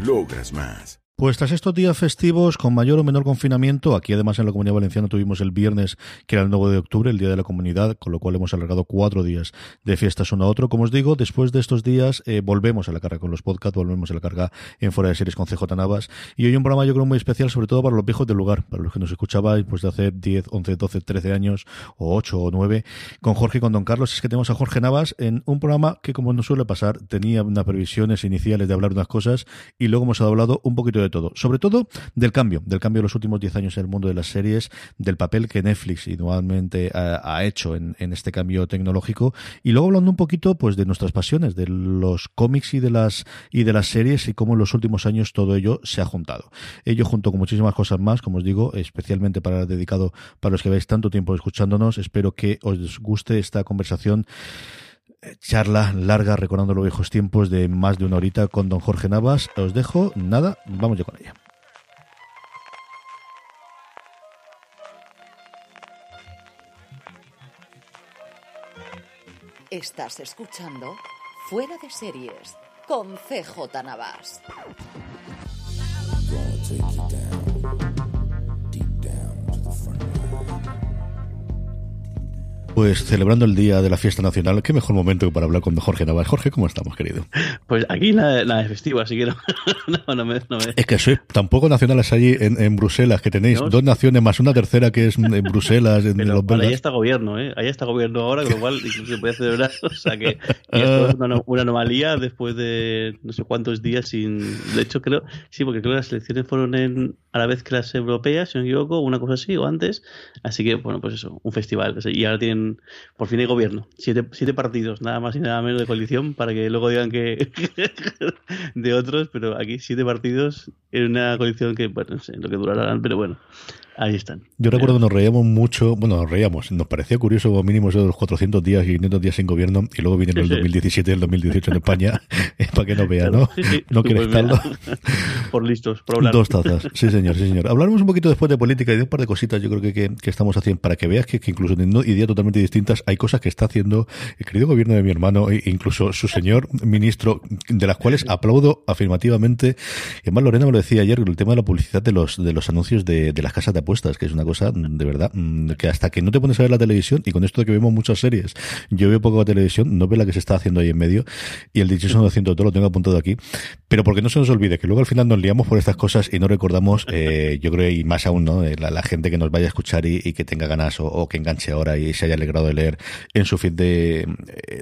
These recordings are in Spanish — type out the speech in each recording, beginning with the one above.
logras más. Pues tras estos días festivos con mayor o menor confinamiento, aquí además en la Comunidad Valenciana tuvimos el viernes, que era el 9 de octubre, el Día de la Comunidad, con lo cual hemos alargado cuatro días de fiestas uno a otro. Como os digo, después de estos días eh, volvemos a la carga con los podcasts, volvemos a la carga en Fuera de Series con CJ Navas. Y hoy un programa yo creo muy especial, sobre todo para los viejos del lugar, para los que nos escuchabais pues de hace 10, 11, 12, 13 años, o 8 o 9, con Jorge y con Don Carlos. Es que tenemos a Jorge Navas en un programa que, como nos suele pasar, tenía unas previsiones iniciales de hablar unas cosas y luego hemos hablado un poquito de todo. Sobre todo del cambio, del cambio de los últimos 10 años en el mundo de las series, del papel que Netflix igualmente ha, ha hecho en, en, este cambio tecnológico y luego hablando un poquito pues de nuestras pasiones, de los cómics y de las y de las series y cómo en los últimos años todo ello se ha juntado. Ello junto con muchísimas cosas más, como os digo, especialmente para dedicado para los que veis tanto tiempo escuchándonos, espero que os guste esta conversación eh, charla larga recordando los viejos tiempos de más de una horita con don Jorge Navas. Os dejo, nada, vamos ya con ella. Estás escuchando Fuera de Series con CJ Navas. Pues celebrando el día de la fiesta nacional, qué mejor momento para hablar con Jorge Navas. Jorge, ¿cómo estamos, querido? Pues aquí nada, nada de festivo, así que no, no, no, me, no, me, Es que sois tampoco nacionales allí en, en Bruselas, que tenéis ¿No? dos naciones más una tercera que es en Bruselas, en Pero, los bueno, ahí está gobierno, ¿eh? Ahí está gobierno ahora, con lo cual se puede celebrar. O sea que esto es una, una, anomalía después de no sé cuántos días sin. De hecho, creo, sí, porque creo que las elecciones fueron en, a la vez que las europeas, si no me equivoco, una cosa así, o antes. Así que, bueno, pues eso, un festival. Y ahora tienen por fin hay gobierno. Siete, siete partidos, nada más y nada menos de coalición, para que luego digan que de otros, pero aquí siete partidos en una coalición que, bueno, no sé lo que durarán, pero bueno. Ahí están. Yo recuerdo que nos reíamos mucho, bueno, nos reíamos, nos parecía curioso como mínimo eso de los 400 días y 500 días sin gobierno y luego vinieron sí, el 2017 y el 2018 en España, para que no vea, ¿no? Sí. No quiere pues estarlo. Por listos, por hablar. Dos tazas, sí señor, sí señor. Hablaremos un poquito después de política y de un par de cositas yo creo que, que, que estamos haciendo para que veas que, que, incluso teniendo ideas totalmente distintas hay cosas que está haciendo el querido gobierno de mi hermano e incluso su señor ministro, de las cuales aplaudo afirmativamente. Y además Lorena me lo decía ayer, el tema de la publicidad de los, de los anuncios de, de las casas de apuestas, que es una cosa de verdad, que hasta que no te pones a ver la televisión, y con esto de que vemos muchas series, yo veo poco la televisión, no veo la que se está haciendo ahí en medio, y el dichoso no haciendo todo lo tengo apuntado aquí, pero porque no se nos olvide que luego al final nos liamos por estas cosas y no recordamos, eh, yo creo, y más aún, ¿no? La, la, gente que nos vaya a escuchar y, y que tenga ganas o, o, que enganche ahora y se haya alegrado de leer en su feed de,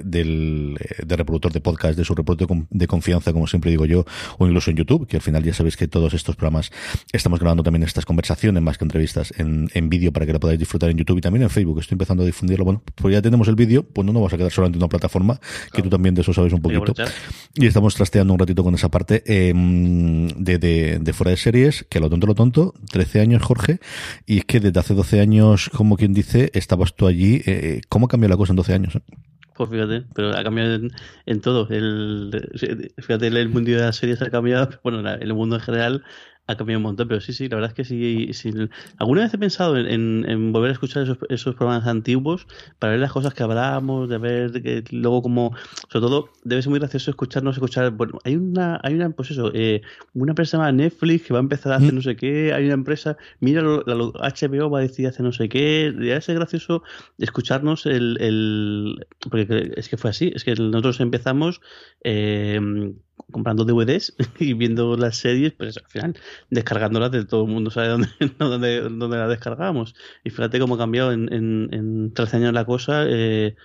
del, de reproductor de podcast, de su reproductor de confianza, como siempre digo yo, o incluso en YouTube, que al final ya sabéis que todos estos programas estamos grabando también estas conversaciones más que entrevistas en, en vídeo para que lo podáis disfrutar en YouTube y también en Facebook. Estoy empezando a difundirlo. Bueno, pues ya tenemos el vídeo, pues no nos vamos a quedar solamente en una plataforma, claro. que tú también de eso sabes un poquito. Y estamos trasteando un ratito con esa parte eh, de, de, de, fuera de series, que lo tonto, lo tonto, 13 años, Jorge, y es que desde hace 12 años, como quien dice, estabas tú allí. Eh, ¿Cómo cambió la cosa en 12 años? Eh? Pues fíjate, pero ha cambiado en, en todo. El, fíjate, el mundo de las series ha cambiado, bueno, el mundo en general ha cambiado un montón, pero sí, sí, la verdad es que sí. sí alguna vez he pensado en, en, en volver a escuchar esos, esos, programas antiguos para ver las cosas que hablábamos, de ver que luego como, sobre todo, debe ser muy gracioso escucharnos, escuchar, bueno, hay una, hay una, pues eso, eh, una empresa llamada Netflix que va a empezar a hacer no sé qué, hay una empresa, mira, lo, la, HBO va a decir hacer no sé qué, debe ser gracioso escucharnos el, el, porque es que fue así, es que nosotros empezamos, eh, comprando DVDs y viendo las series, pues al final descargándolas de todo el mundo sabe dónde, dónde, dónde las descargamos. Y fíjate cómo ha cambiado en, en, en 13 años la cosa. Eh,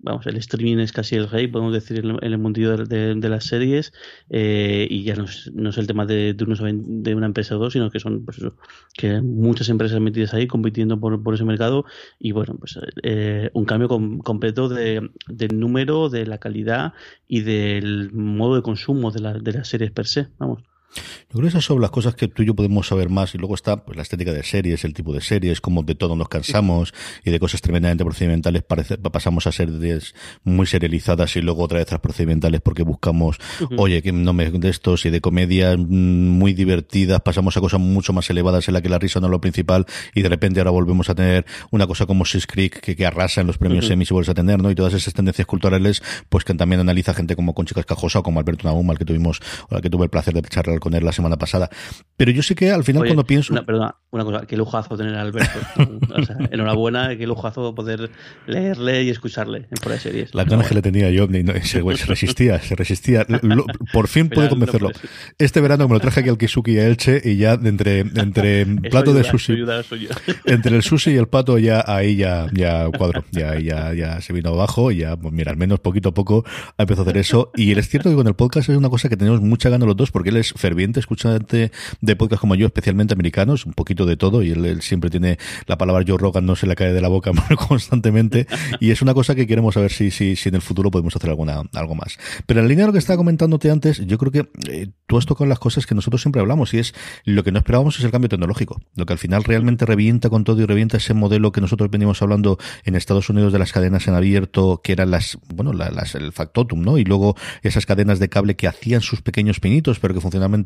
vamos, el streaming es casi el rey, podemos decir, en el mundillo de, las series, eh, y ya no es, no es, el tema de, de, de, una empresa o dos, sino que son pues eso, que muchas empresas metidas ahí compitiendo por, por ese mercado, y bueno, pues eh, un cambio com, completo de, del número, de la calidad y del modo de consumo de, la, de las series per se, vamos. Yo creo que esas son las cosas que tú y yo podemos saber más y luego está pues la estética de series, el tipo de series, como de todo nos cansamos y de cosas tremendamente procedimentales parece, pasamos a series muy serializadas y luego otra vez a procedimentales porque buscamos, uh -huh. oye, que no me de estos y de comedias muy divertidas, pasamos a cosas mucho más elevadas en la que la risa no es lo principal y de repente ahora volvemos a tener una cosa como Schitt's Creek que, que arrasa en los premios uh -huh. Emmy y vuelves a tener, ¿no? Y todas esas tendencias culturales, pues que también analiza gente como Conchi Cascajosa o como Alberto Nahum, al que tuvimos, al que tuve el placer de charlar con él la semana pasada. Pero yo sé que al final Oye, cuando pienso... Una, perdona, una cosa, qué lujazo tener a Alberto. o sea, enhorabuena, qué lujazo poder leerle y escucharle en fuera de series. La ganas que le tenía yo, no, se, se, resistía, se resistía. Lo, por fin pude convencerlo. Este verano me lo traje aquí al Kisuki y a Elche y ya entre, entre plato ayuda, de sushi, ayuda, entre el sushi y el pato ya ahí ya, ya cuadro, ya, ya, ya se vino abajo y ya, pues mira, al menos poquito a poco ha empezado a hacer eso. Y es cierto que con el podcast es una cosa que tenemos mucha gana los dos porque él es ferviente escuchante de podcast como yo, especialmente americanos, un poquito de todo, y él, siempre tiene la palabra Joe Rogan, no se le cae de la boca constantemente, y es una cosa que queremos saber si, si, si en el futuro podemos hacer alguna, algo más. Pero en línea de lo que estaba comentándote antes, yo creo que eh, tú has tocado las cosas que nosotros siempre hablamos, y es lo que no esperábamos es el cambio tecnológico, lo que al final realmente revienta con todo y revienta ese modelo que nosotros venimos hablando en Estados Unidos de las cadenas en abierto, que eran las, bueno, las el factotum, ¿no? Y luego esas cadenas de cable que hacían sus pequeños pinitos, pero que funcionalmente,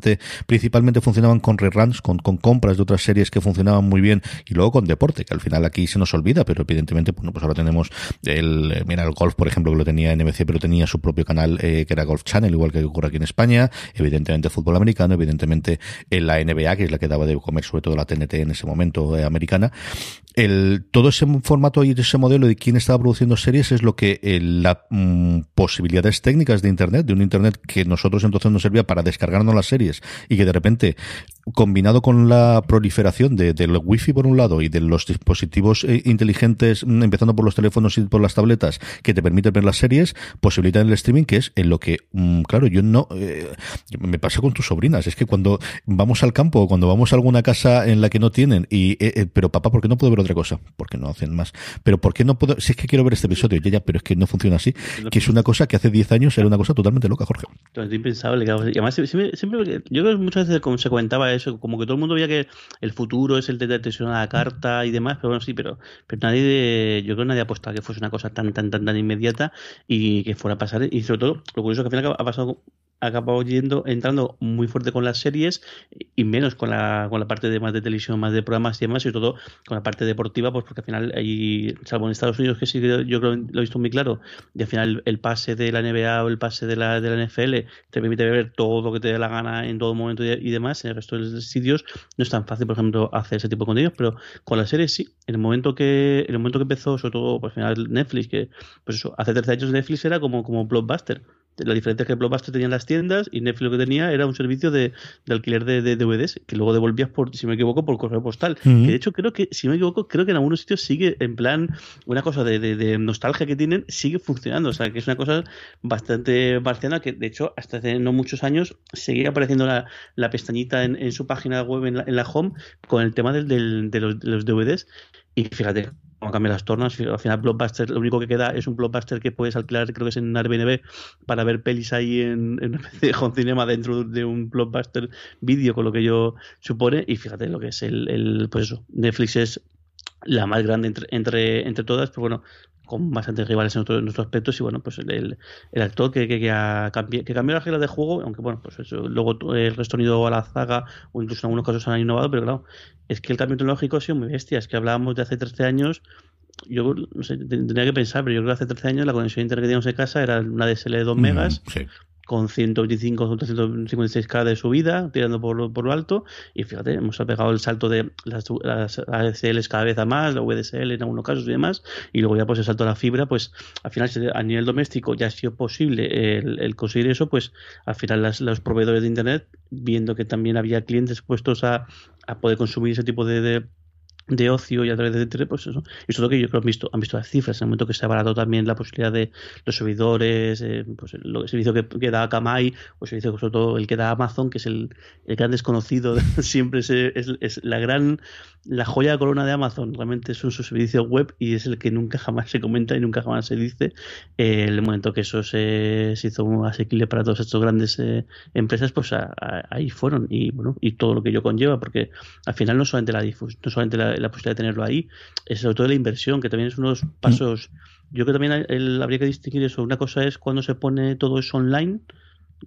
principalmente funcionaban con reruns, con, con compras de otras series que funcionaban muy bien, y luego con deporte, que al final aquí se nos olvida, pero evidentemente, bueno, pues ahora tenemos el, mira, el golf, por ejemplo, que lo tenía NBC, pero tenía su propio canal, eh, que era Golf Channel, igual que ocurre aquí en España, evidentemente fútbol americano, evidentemente en la NBA, que es la que daba de comer sobre todo la TNT en ese momento eh, americana, el, todo ese formato y ese modelo de quién estaba produciendo series es lo que el, la mm, posibilidades técnicas de Internet, de un Internet que nosotros entonces nos servía para descargarnos las series y que de repente combinado con la proliferación de, del wifi por un lado y de los dispositivos eh, inteligentes, mm, empezando por los teléfonos y por las tabletas, que te permiten ver las series, posibilitan el streaming, que es en lo que, mmm, claro, yo no, eh, me pasa con tus sobrinas, es que cuando vamos al campo o cuando vamos a alguna casa en la que no tienen, y, eh, eh pero papá, ¿por qué no puedo ver otra cosa? Porque no hacen más. Pero ¿por qué no puedo? Si es que quiero ver este episodio, ya, ya, pero es que no funciona así, que es una cosa que hace 10 años era una cosa totalmente loca, Jorge. Es impensable, claro. Y además, siempre, siempre, yo creo que muchas veces como se comentaba eso, como que todo el mundo veía que el futuro es el de atención a la carta y demás, pero bueno, sí, pero, pero nadie, de, yo creo que nadie apostaba que fuese una cosa tan, tan, tan, tan inmediata y que fuera a pasar. Y sobre todo, lo curioso es que al final ha pasado acabado yendo, entrando muy fuerte con las series y menos con la, con la parte de más de televisión, más de programas y demás, y todo con la parte deportiva, pues porque al final hay, salvo en Estados Unidos, que sí yo creo lo he visto muy claro, y al final el, pase de la NBA o el pase de la, de la NFL te permite ver todo lo que te dé la gana en todo momento y, demás, en el resto de los sitios no es tan fácil, por ejemplo, hacer ese tipo de contenidos, pero con las series sí, en el momento que, en el momento que empezó, sobre todo, pues al final Netflix, que pues hace 13 años Netflix era como, como Blockbuster la diferencia es que Blockbuster tenía las tiendas y Netflix lo que tenía era un servicio de, de alquiler de, de, DVDs que luego devolvías por, si me equivoco, por correo postal. Uh -huh. Que de hecho creo que, si me equivoco, creo que en algunos sitios sigue en plan una cosa de, de, de, nostalgia que tienen, sigue funcionando. O sea, que es una cosa bastante marciana que de hecho hasta hace no muchos años seguía apareciendo la, la pestañita en, en, su página web en la, en la home con el tema del, del, de, los, de los DVDs. Y fíjate, cómo cambian las tornas. Al final, Blockbuster, lo único que queda es un Blockbuster que puedes alquilar, creo que es en Airbnb, para ver pelis ahí en, en Home Cinema dentro de un Blockbuster vídeo, con lo que yo supone. Y fíjate lo que es el, el pues eso, Netflix es la más grande entre, entre, entre todas, pero bueno, con bastantes rivales en otros en otro aspectos y bueno pues el, el actor que, que, que, ha cambiado, que cambió las reglas de juego aunque bueno pues eso, luego el resto han ido a la zaga o incluso en algunos casos han innovado pero claro es que el cambio tecnológico ha sido muy bestia es que hablábamos de hace 13 años yo no sé, tendría que pensar, pero yo creo que hace 13 años la conexión a internet que teníamos en casa era una DSL de 2 megas. Mm, sí. Con 125 o 356K de subida, tirando por, por lo alto. Y fíjate, hemos pegado el salto de las, las cada vez a más, la VDSL en algunos casos y demás. Y luego ya pues el salto a la fibra, pues al final a nivel doméstico ya ha sido posible el, conseguir eso, pues al final los proveedores de Internet, viendo que también había clientes puestos a, a poder consumir ese tipo de ocio y a través de Internet, pues eso. Y es lo que yo creo que han visto, han visto las cifras, en el momento que se ha barato también la posibilidad de los servidores, eh, pues el, servicio que, que, da Kamai, o el servicio sobre todo el que da Amazon, que es el, el gran desconocido, siempre es, es, la gran, la joya de corona de Amazon, realmente es un su servicio web y es el que nunca jamás se comenta y nunca jamás se dice. Eh, el momento que eso se, se hizo asequible para todas estas grandes eh, empresas, pues ahí fueron y bueno, y todo lo que ello conlleva, porque al final no solamente la difusión, no solamente la la, posibilidad de tenerlo ahí, es sobre todo la inversión, que también es uno de los pasos. Yo creo que también habría que distinguir eso. Una cosa es cuando se pone todo eso online,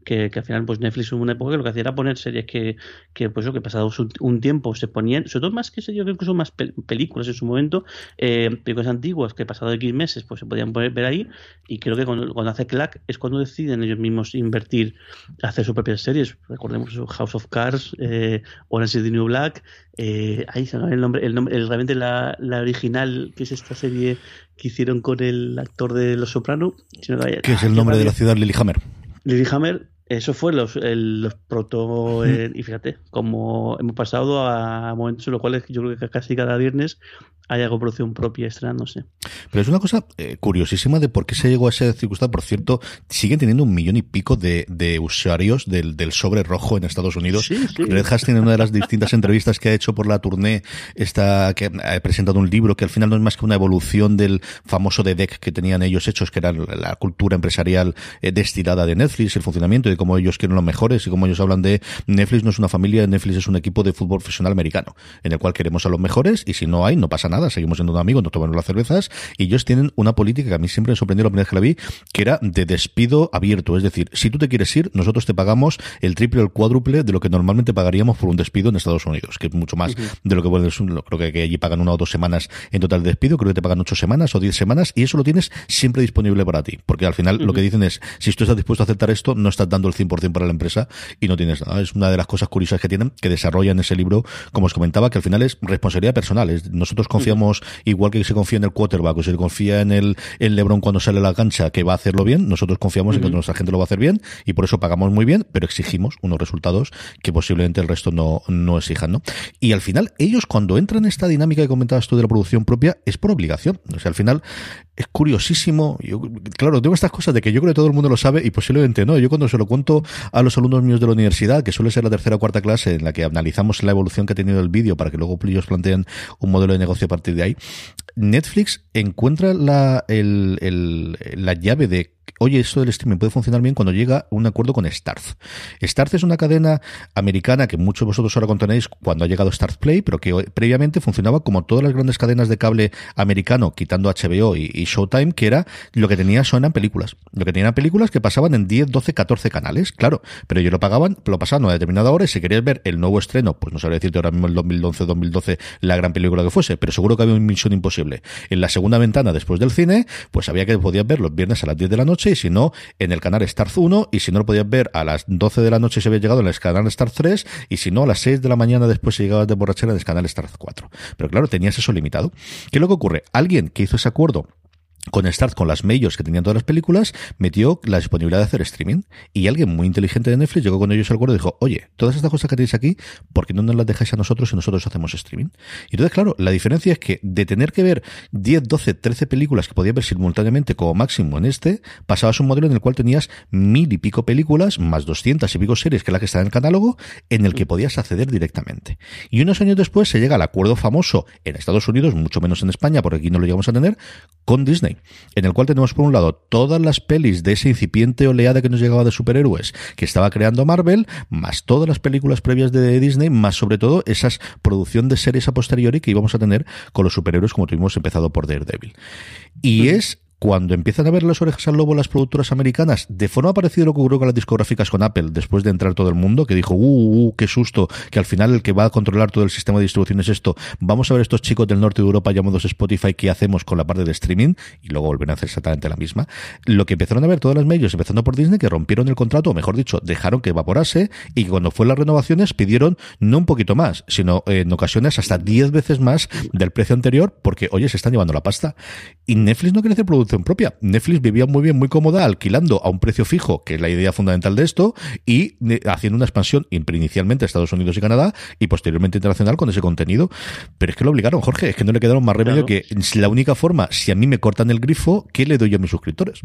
que, al final pues Netflix en una época lo que hacía era poner series que, que pues que pasado un tiempo se ponían, sobre todo más que series, incluso más películas en su momento, eh, películas antiguas que pasado X meses pues se podían poner, ver ahí y creo que cuando, cuando hace Clack es cuando deciden ellos mismos invertir, hacer sus propias series, recordemos House of Cards, eh, Orange is the New Black, eh, ahí se el nombre, el nombre, realmente la, la original que es esta serie que hicieron con el actor de Los Soprano. que es el nombre de la ciudad Lilyhammer. Lilyhammer, eso fue los, los proto. Eh, y fíjate, como hemos pasado a momentos en los cuales yo creo que casi cada viernes hay algo producción propia estrenándose. Pero es una cosa eh, curiosísima de por qué se llegó a esa circunstancia. Por cierto, siguen teniendo un millón y pico de, de usuarios del, del, sobre rojo en Estados Unidos. Red Hat tiene una de las distintas entrevistas que ha hecho por la tournée, está, que ha presentado un libro que al final no es más que una evolución del famoso de deck que tenían ellos hechos, que era la cultura empresarial eh, destilada de Netflix, el funcionamiento de cómo ellos quieren los mejores y cómo ellos hablan de Netflix no es una familia, Netflix es un equipo de fútbol profesional americano, en el cual queremos a los mejores y si no hay, no pasa nada, seguimos siendo un amigo, nos tomamos las cervezas y ellos tienen una política que a mí siempre me sorprendió la primera vez que la vi, que era de despido abierto. Es decir, si tú te quieres ir, nosotros te pagamos el triple o el cuádruple de lo que normalmente pagaríamos por un despido en Estados Unidos, que es mucho más de lo que puedes, creo que, allí pagan una o dos semanas en total de despido, creo que te pagan ocho semanas o diez semanas y eso lo tienes siempre disponible para ti. Porque al final lo que dicen es, si tú estás dispuesto a aceptar esto, no estás dando el 100% para la empresa y no tienes nada. Es una de las cosas curiosas que tienen, que desarrollan ese libro, como os comentaba, que al final es responsabilidad personal. Nosotros confiamos, igual que se confía en el quarterback o se confía en el, el LeBron cuando sale a la cancha que va a hacerlo bien, nosotros confiamos en que nuestra gente lo va a hacer bien y por eso pagamos muy bien, pero exigimos unos resultados que posiblemente el resto no, no exijan, ¿no? Y al final, ellos cuando entran en esta dinámica que comentabas tú de la producción propia, es por obligación. O sea, al final, es curiosísimo. Yo, claro, tengo estas cosas de que yo creo que todo el mundo lo sabe y posiblemente no. Yo cuando se lo cuento a los alumnos míos de la universidad, que suele ser la tercera o cuarta clase en la que analizamos la evolución que ha tenido el vídeo para que luego ellos planteen un modelo de negocio a partir de ahí, Netflix encuentra la, el, la llave de oye, esto del streaming puede funcionar bien cuando llega un acuerdo con Starz. Starz es una cadena americana que muchos de vosotros ahora contenéis cuando ha llegado Starz Play, pero que previamente funcionaba como todas las grandes cadenas de cable americano, quitando HBO y, Showtime, que era lo que tenía son películas. Lo que tenían películas que pasaban en 10, 12, 14 canales, claro, pero ellos lo pagaban, lo pasaban a una determinada hora y si querías ver el nuevo estreno, pues no sabría decirte ahora mismo el 2011, 2012, la gran película que fuese, pero seguro que había una misión imposible. En la segunda ventana después del cine, pues había que podías ver los viernes a las 10 de la noche y si no, en el canal Star 1 y si no lo podías ver a las 12 de la noche se había llegado en el canal Star 3 y si no a las 6 de la mañana después se llegaba de borrachera en el canal Star 4. Pero claro, tenías eso limitado. ¿Qué es lo que ocurre? Alguien que hizo ese acuerdo con Start, con las majors que tenían todas las películas, metió la disponibilidad de hacer streaming. Y alguien muy inteligente de Netflix llegó con ellos al acuerdo y dijo, oye, todas estas cosas que tenéis aquí, ¿por qué no nos las dejáis a nosotros y nosotros hacemos streaming? Y entonces, claro, la diferencia es que de tener que ver 10, 12, 13 películas que podías ver simultáneamente como máximo en este, pasabas un modelo en el cual tenías mil y pico películas, más 200 y pico series, que es la que está en el catálogo, en el que podías acceder directamente. Y unos años después se llega al acuerdo famoso en Estados Unidos, mucho menos en España, porque aquí no lo llegamos a tener, con Disney en el cual tenemos por un lado todas las pelis de ese incipiente oleada que nos llegaba de superhéroes que estaba creando Marvel, más todas las películas previas de Disney, más sobre todo esas producción de series a posteriori que íbamos a tener con los superhéroes como tuvimos empezado por Daredevil. Y es cuando empiezan a ver las orejas al lobo las productoras americanas, de forma parecida a lo que ocurrió con las discográficas con Apple, después de entrar todo el mundo, que dijo, uh, uh, uh, qué susto, que al final el que va a controlar todo el sistema de distribución es esto, vamos a ver estos chicos del norte de Europa llamados Spotify, ¿qué hacemos con la parte de streaming? Y luego volverán a hacer exactamente la misma. Lo que empezaron a ver todas las medios, empezando por Disney, que rompieron el contrato, o mejor dicho, dejaron que evaporase, y cuando fue las renovaciones pidieron no un poquito más, sino en ocasiones hasta 10 veces más del precio anterior, porque, oye, se están llevando la pasta. Y Netflix no quiere hacer producción propia. Netflix vivía muy bien, muy cómoda, alquilando a un precio fijo, que es la idea fundamental de esto, y eh, haciendo una expansión inicialmente a Estados Unidos y Canadá y posteriormente internacional con ese contenido. Pero es que lo obligaron, Jorge, es que no le quedaron más remedio que la única forma, si a mí me cortan el grifo, ¿qué le doy yo a mis suscriptores?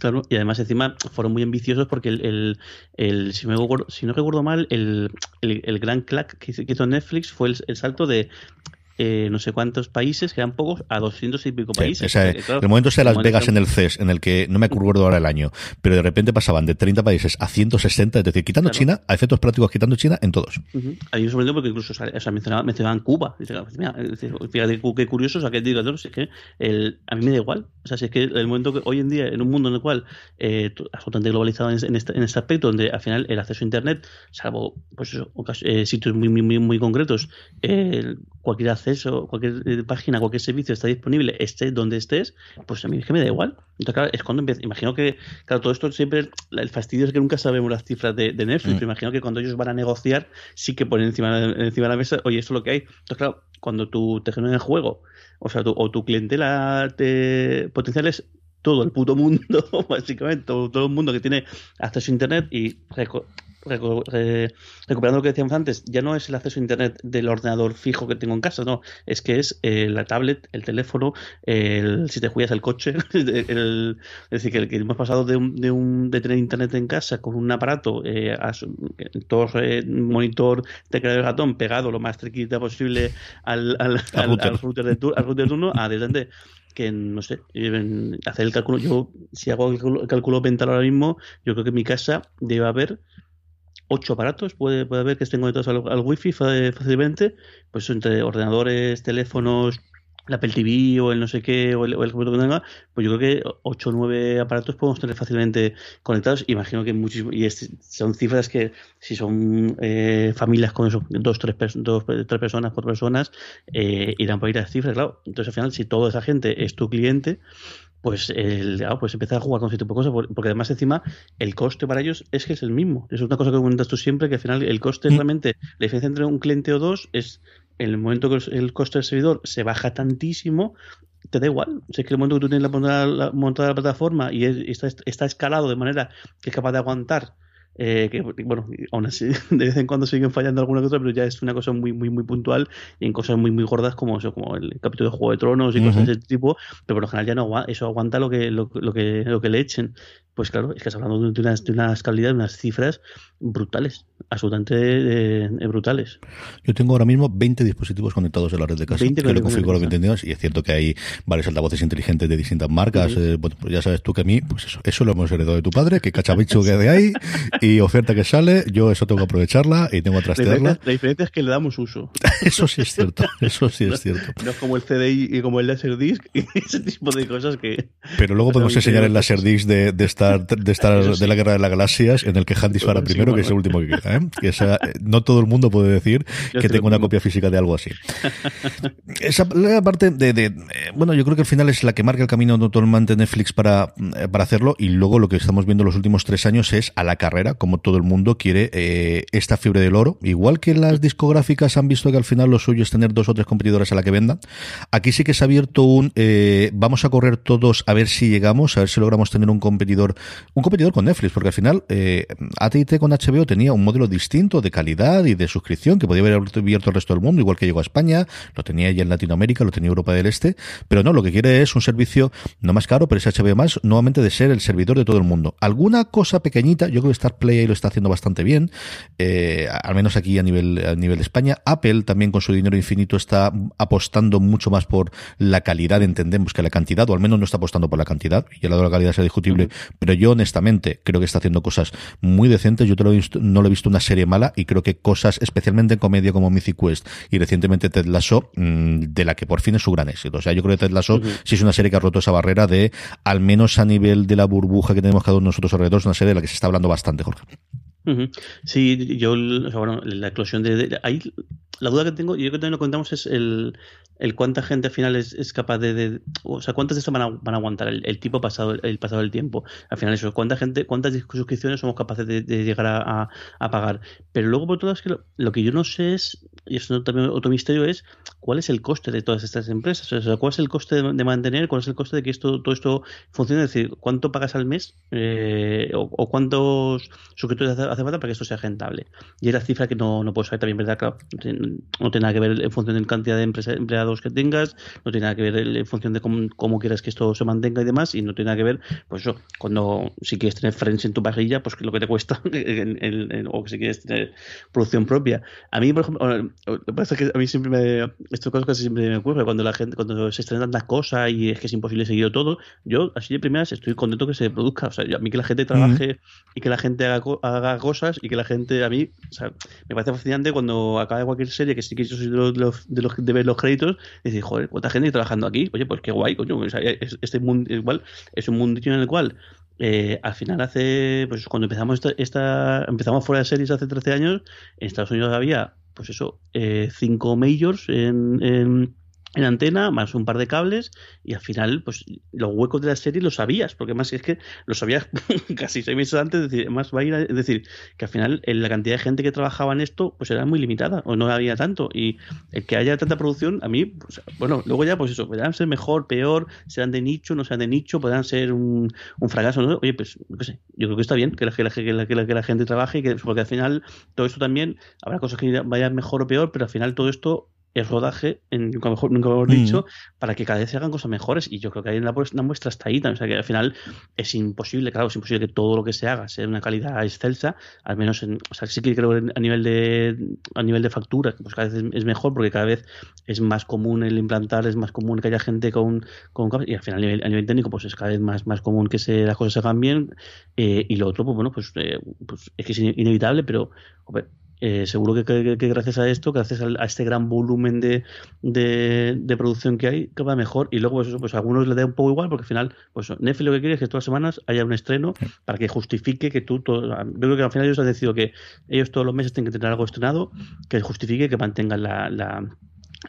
Claro, y además encima fueron muy ambiciosos porque el, el, si, me si no recuerdo mal, el, el, gran clack que hizo Netflix fue el salto de eh, no sé cuántos países, que eran pocos, a 200 y pico países. el momento de Las Vegas en el CES, en el que no me acuerdo ahora el año, pero de repente pasaban de 30 países a 160, es decir, quitando China, a efectos prácticos quitando China en todos. Hay un sorprendente porque incluso o sea, mencionaban, Cuba. fíjate qué curioso, o sea, que digo, es que el, a mí me da igual. O sea, si es que el momento que hoy en día, en un mundo en el cual eh, absolutamente globalizado en, este, en este aspecto, donde al final el acceso a Internet, salvo pues eh, sitios muy, muy, muy, muy concretos, eh, cualquier acceso, cualquier eh, página, cualquier servicio está disponible, esté donde estés, pues a mí es que me da igual. Entonces, claro, es cuando empieza. Imagino que, claro, todo esto siempre, el fastidio es que nunca sabemos las cifras de, Netflix, mm. pero imagino que cuando ellos van a negociar, sí que ponen encima, encima de la mesa, oye, esto es lo que hay. Entonces, claro, cuando tú te generas el juego, o sea, tu, o tu clientela te, potencial es todo el puto mundo, básicamente, todo, todo, el mundo que tiene acceso a Internet y recuperando lo que decíamos antes, ya no es el acceso a Internet del ordenador fijo que tengo en casa, no, es que es eh, la tablet, el teléfono, el, si te juegas el coche, es decir, que, que, hemos pasado de, un, de, un, de tener Internet en casa con un aparato, eh, a torre, monitor, teclado de ratón pegado lo más cerquita posible al, al, al, router. de, al router de turno, a de que no sé, hacer el cálculo, yo si hago el cálculo mental ahora mismo, yo creo que en mi casa debe haber ocho aparatos, puede, puede haber que estén conectados al, al wifi fácilmente, pues entre ordenadores, teléfonos, la Apple TV o el no sé qué o el, o el que tenga, pues yo creo que 8 o 9 aparatos podemos tener fácilmente conectados. Imagino que muchísimo, y son cifras que si son eh, familias con eso, dos, tres, dos, personas, cuatro personas, eh, irán por ir a cifras, claro. Entonces al final, si toda esa gente es tu cliente, pues, el, ah, pues empezar a jugar con ese tipo de cosas, porque además encima el coste para ellos es que es el mismo. Es una cosa que comentas tú siempre, que al final el coste mm. realmente, la diferencia entre un cliente o dos es en el momento que el coste del servidor se baja tantísimo, te da igual. Si es que el momento que tú tienes la, la, montada la plataforma y, está, está, escalado de manera que es capaz de aguantar eh, que bueno, aún así de vez en cuando siguen fallando alguna cosa, pero ya es una cosa muy, muy, muy puntual y en cosas muy, muy gordas como eso, como el capítulo de Juego de Tronos y cosas de ese tipo, pero por lo general ya no eso aguanta lo que, lo, lo que, lo que le echen. Pues claro, es que estás hablando de unas, de unas calidades, de unas cifras brutales, absolutamente eh, brutales. Yo tengo ahora mismo 20 dispositivos conectados a la red de casa, que lo configuro 20 días, y es cierto que hay varios altavoces inteligentes de distintas marcas. Eh, bueno, pues ya sabes tú que a mí, pues eso, eso lo hemos heredado de tu padre, que cachabicho que de ahí, y oferta que sale, yo eso tengo que aprovecharla y tengo que trastearla. La diferencia, es que le damos uso. eso sí es cierto, eso sí es cierto. No, es como el CDI y como el Laserdisc y ese tipo de cosas que... Pero luego podemos enseñar el Laserdisc de, de estar, de estar de la Guerra de las Galaxias, en el que Han dispara primero, que es el último que queda. ¿eh? Que esa, no todo el mundo puede decir que tengo una copia física de algo así. Esa la parte de, de, bueno, yo creo que al final es la que marca el camino totalmente Netflix para, para hacerlo y luego lo que estamos viendo los últimos tres años es a la carrera, como todo el mundo quiere eh, esta fiebre del oro. Igual que las discográficas han visto que al final lo suyo es tener dos o tres competidores a la que vendan. Aquí sí que se ha abierto un eh, vamos a correr todos a ver si llegamos, a ver si logramos tener un competidor, un competidor con Netflix, porque al final eh, AT&T con HBO tenía un modelo distinto de calidad y de suscripción que podía haber abierto el resto del mundo, igual que llegó a España, lo tenía ya en Latinoamérica, lo tenía Europa del Este, pero no, lo que quiere es un servicio no más caro, pero es HBO más, nuevamente de ser el servidor de todo el mundo. Alguna cosa pequeñita, yo creo que Star Play ahí lo está haciendo bastante bien, eh, al menos aquí a nivel, a nivel de España. Apple también también con su dinero infinito está apostando mucho más por la calidad, entendemos que la cantidad, o al menos no está apostando por la cantidad, y el lado de la calidad sea discutible, pero yo honestamente creo que está haciendo cosas muy decentes, yo te lo he visto, no lo he visto una serie mala, y creo que cosas, especialmente en comedia como Mythic Quest y recientemente Ted Lasso, mm, de la que por fin es su gran éxito. O sea, yo creo que Ted Lasso sí es una serie que ha roto esa barrera de, al menos a nivel de la burbuja que tenemos cada uno de nosotros alrededor, es una serie de la que se está hablando bastante, Jorge. Sí, yo, bueno, la eclosión de, ahí, la duda que tengo, y yo creo que también lo contamos, es el, el cuánta gente al final es, capaz de, o sea, cuántas de estas van a, van a aguantar el, tipo pasado, el pasado del tiempo. Al final eso, cuánta gente, cuántas suscripciones somos capaces de, llegar a, a, pagar. Pero luego por todo es que lo, que yo no sé es, y eso también otro misterio es, cuál es el coste de todas estas empresas. O sea, cuál es el coste de, mantener, cuál es el coste de que esto, todo esto funcione. Es decir, cuánto pagas al mes eh, o, cuántos suscriptores hace, falta para que esto sea rentable. Y es la cifra que no, no puedo saber también, ¿verdad? Claro, no tiene nada que ver en función de la cantidad de empleados que tengas, no tiene nada que ver en función de cómo, quieras que esto se mantenga y demás, y no tiene nada que ver, pues eso, cuando si quieres tener Friends en tu parrilla, pues lo que te cuesta, o si quieres tener producción propia. A mí, por ejemplo, lo que pasa es que a mí siempre me, esto cosas que siempre me ocurre, cuando la gente, cuando se estrenan tantas cosas y es que es imposible seguir todo, yo así de primeras estoy contento que se produzca, o sea, a mí que la gente trabaje y que la gente haga, haga cosas y que la gente, a mí, o sea, me parece fascinante cuando acaba cualquier serie que sí que yo soy de los, de los, de ver los créditos y decir, joder, ¿cuánta gente trabajando aquí? Oye, pues qué guay, coño. este mundo igual es un mundillo en el cual eh, al final hace, pues cuando empezamos esta, empezamos fuera de series hace 13 años, en Estados Unidos había, pues eso, eh, cinco majors en en antena, más un par de cables, y al final, pues los huecos de la serie los sabías, porque más es que los sabías casi seis meses antes, es decir, más va a ir es decir, que al final la cantidad de gente que trabajaba en esto, pues era muy limitada, o no había tanto, y el que haya tanta producción, a mí, pues, bueno, luego ya, pues eso, podrán ser mejor, peor, serán de nicho, no sean de nicho, podrán ser un, un fracaso, ¿no? Oye, pues, no sé, yo creo que está bien que la, que la, que la, que la gente trabaje, que, porque al final todo esto también, habrá cosas que vayan mejor o peor, pero al final todo esto el rodaje, en, nunca mejor nunca hemos dicho, para que cada vez se hagan cosas mejores. Y yo creo que hay una, una muestra hasta ahí. O sea, que al final es imposible, claro, es imposible que todo lo que se haga sea de una calidad excelsa, al menos en, o sea, sí que creo a nivel de a nivel de factura, pues cada vez es, mejor porque cada vez es más común el implantar, es más común que haya gente con, con y al final a nivel, a nivel técnico, pues es cada vez más, más común que se, las cosas se hagan bien. Eh, y lo otro, pues bueno, pues, eh, pues es que es inevitable, pero eh, seguro que, gracias a esto, gracias a, este gran volumen de, de, producción que hay, que va mejor. Y luego, pues, eso, pues a algunos le da un poco igual, porque al final, pues Netflix lo que quiere es que todas las semanas haya un estreno para que justifique que tú, todo, yo creo que al final ellos han decidido que ellos todos los meses tienen que tener algo estrenado que justifique que mantengan la, la,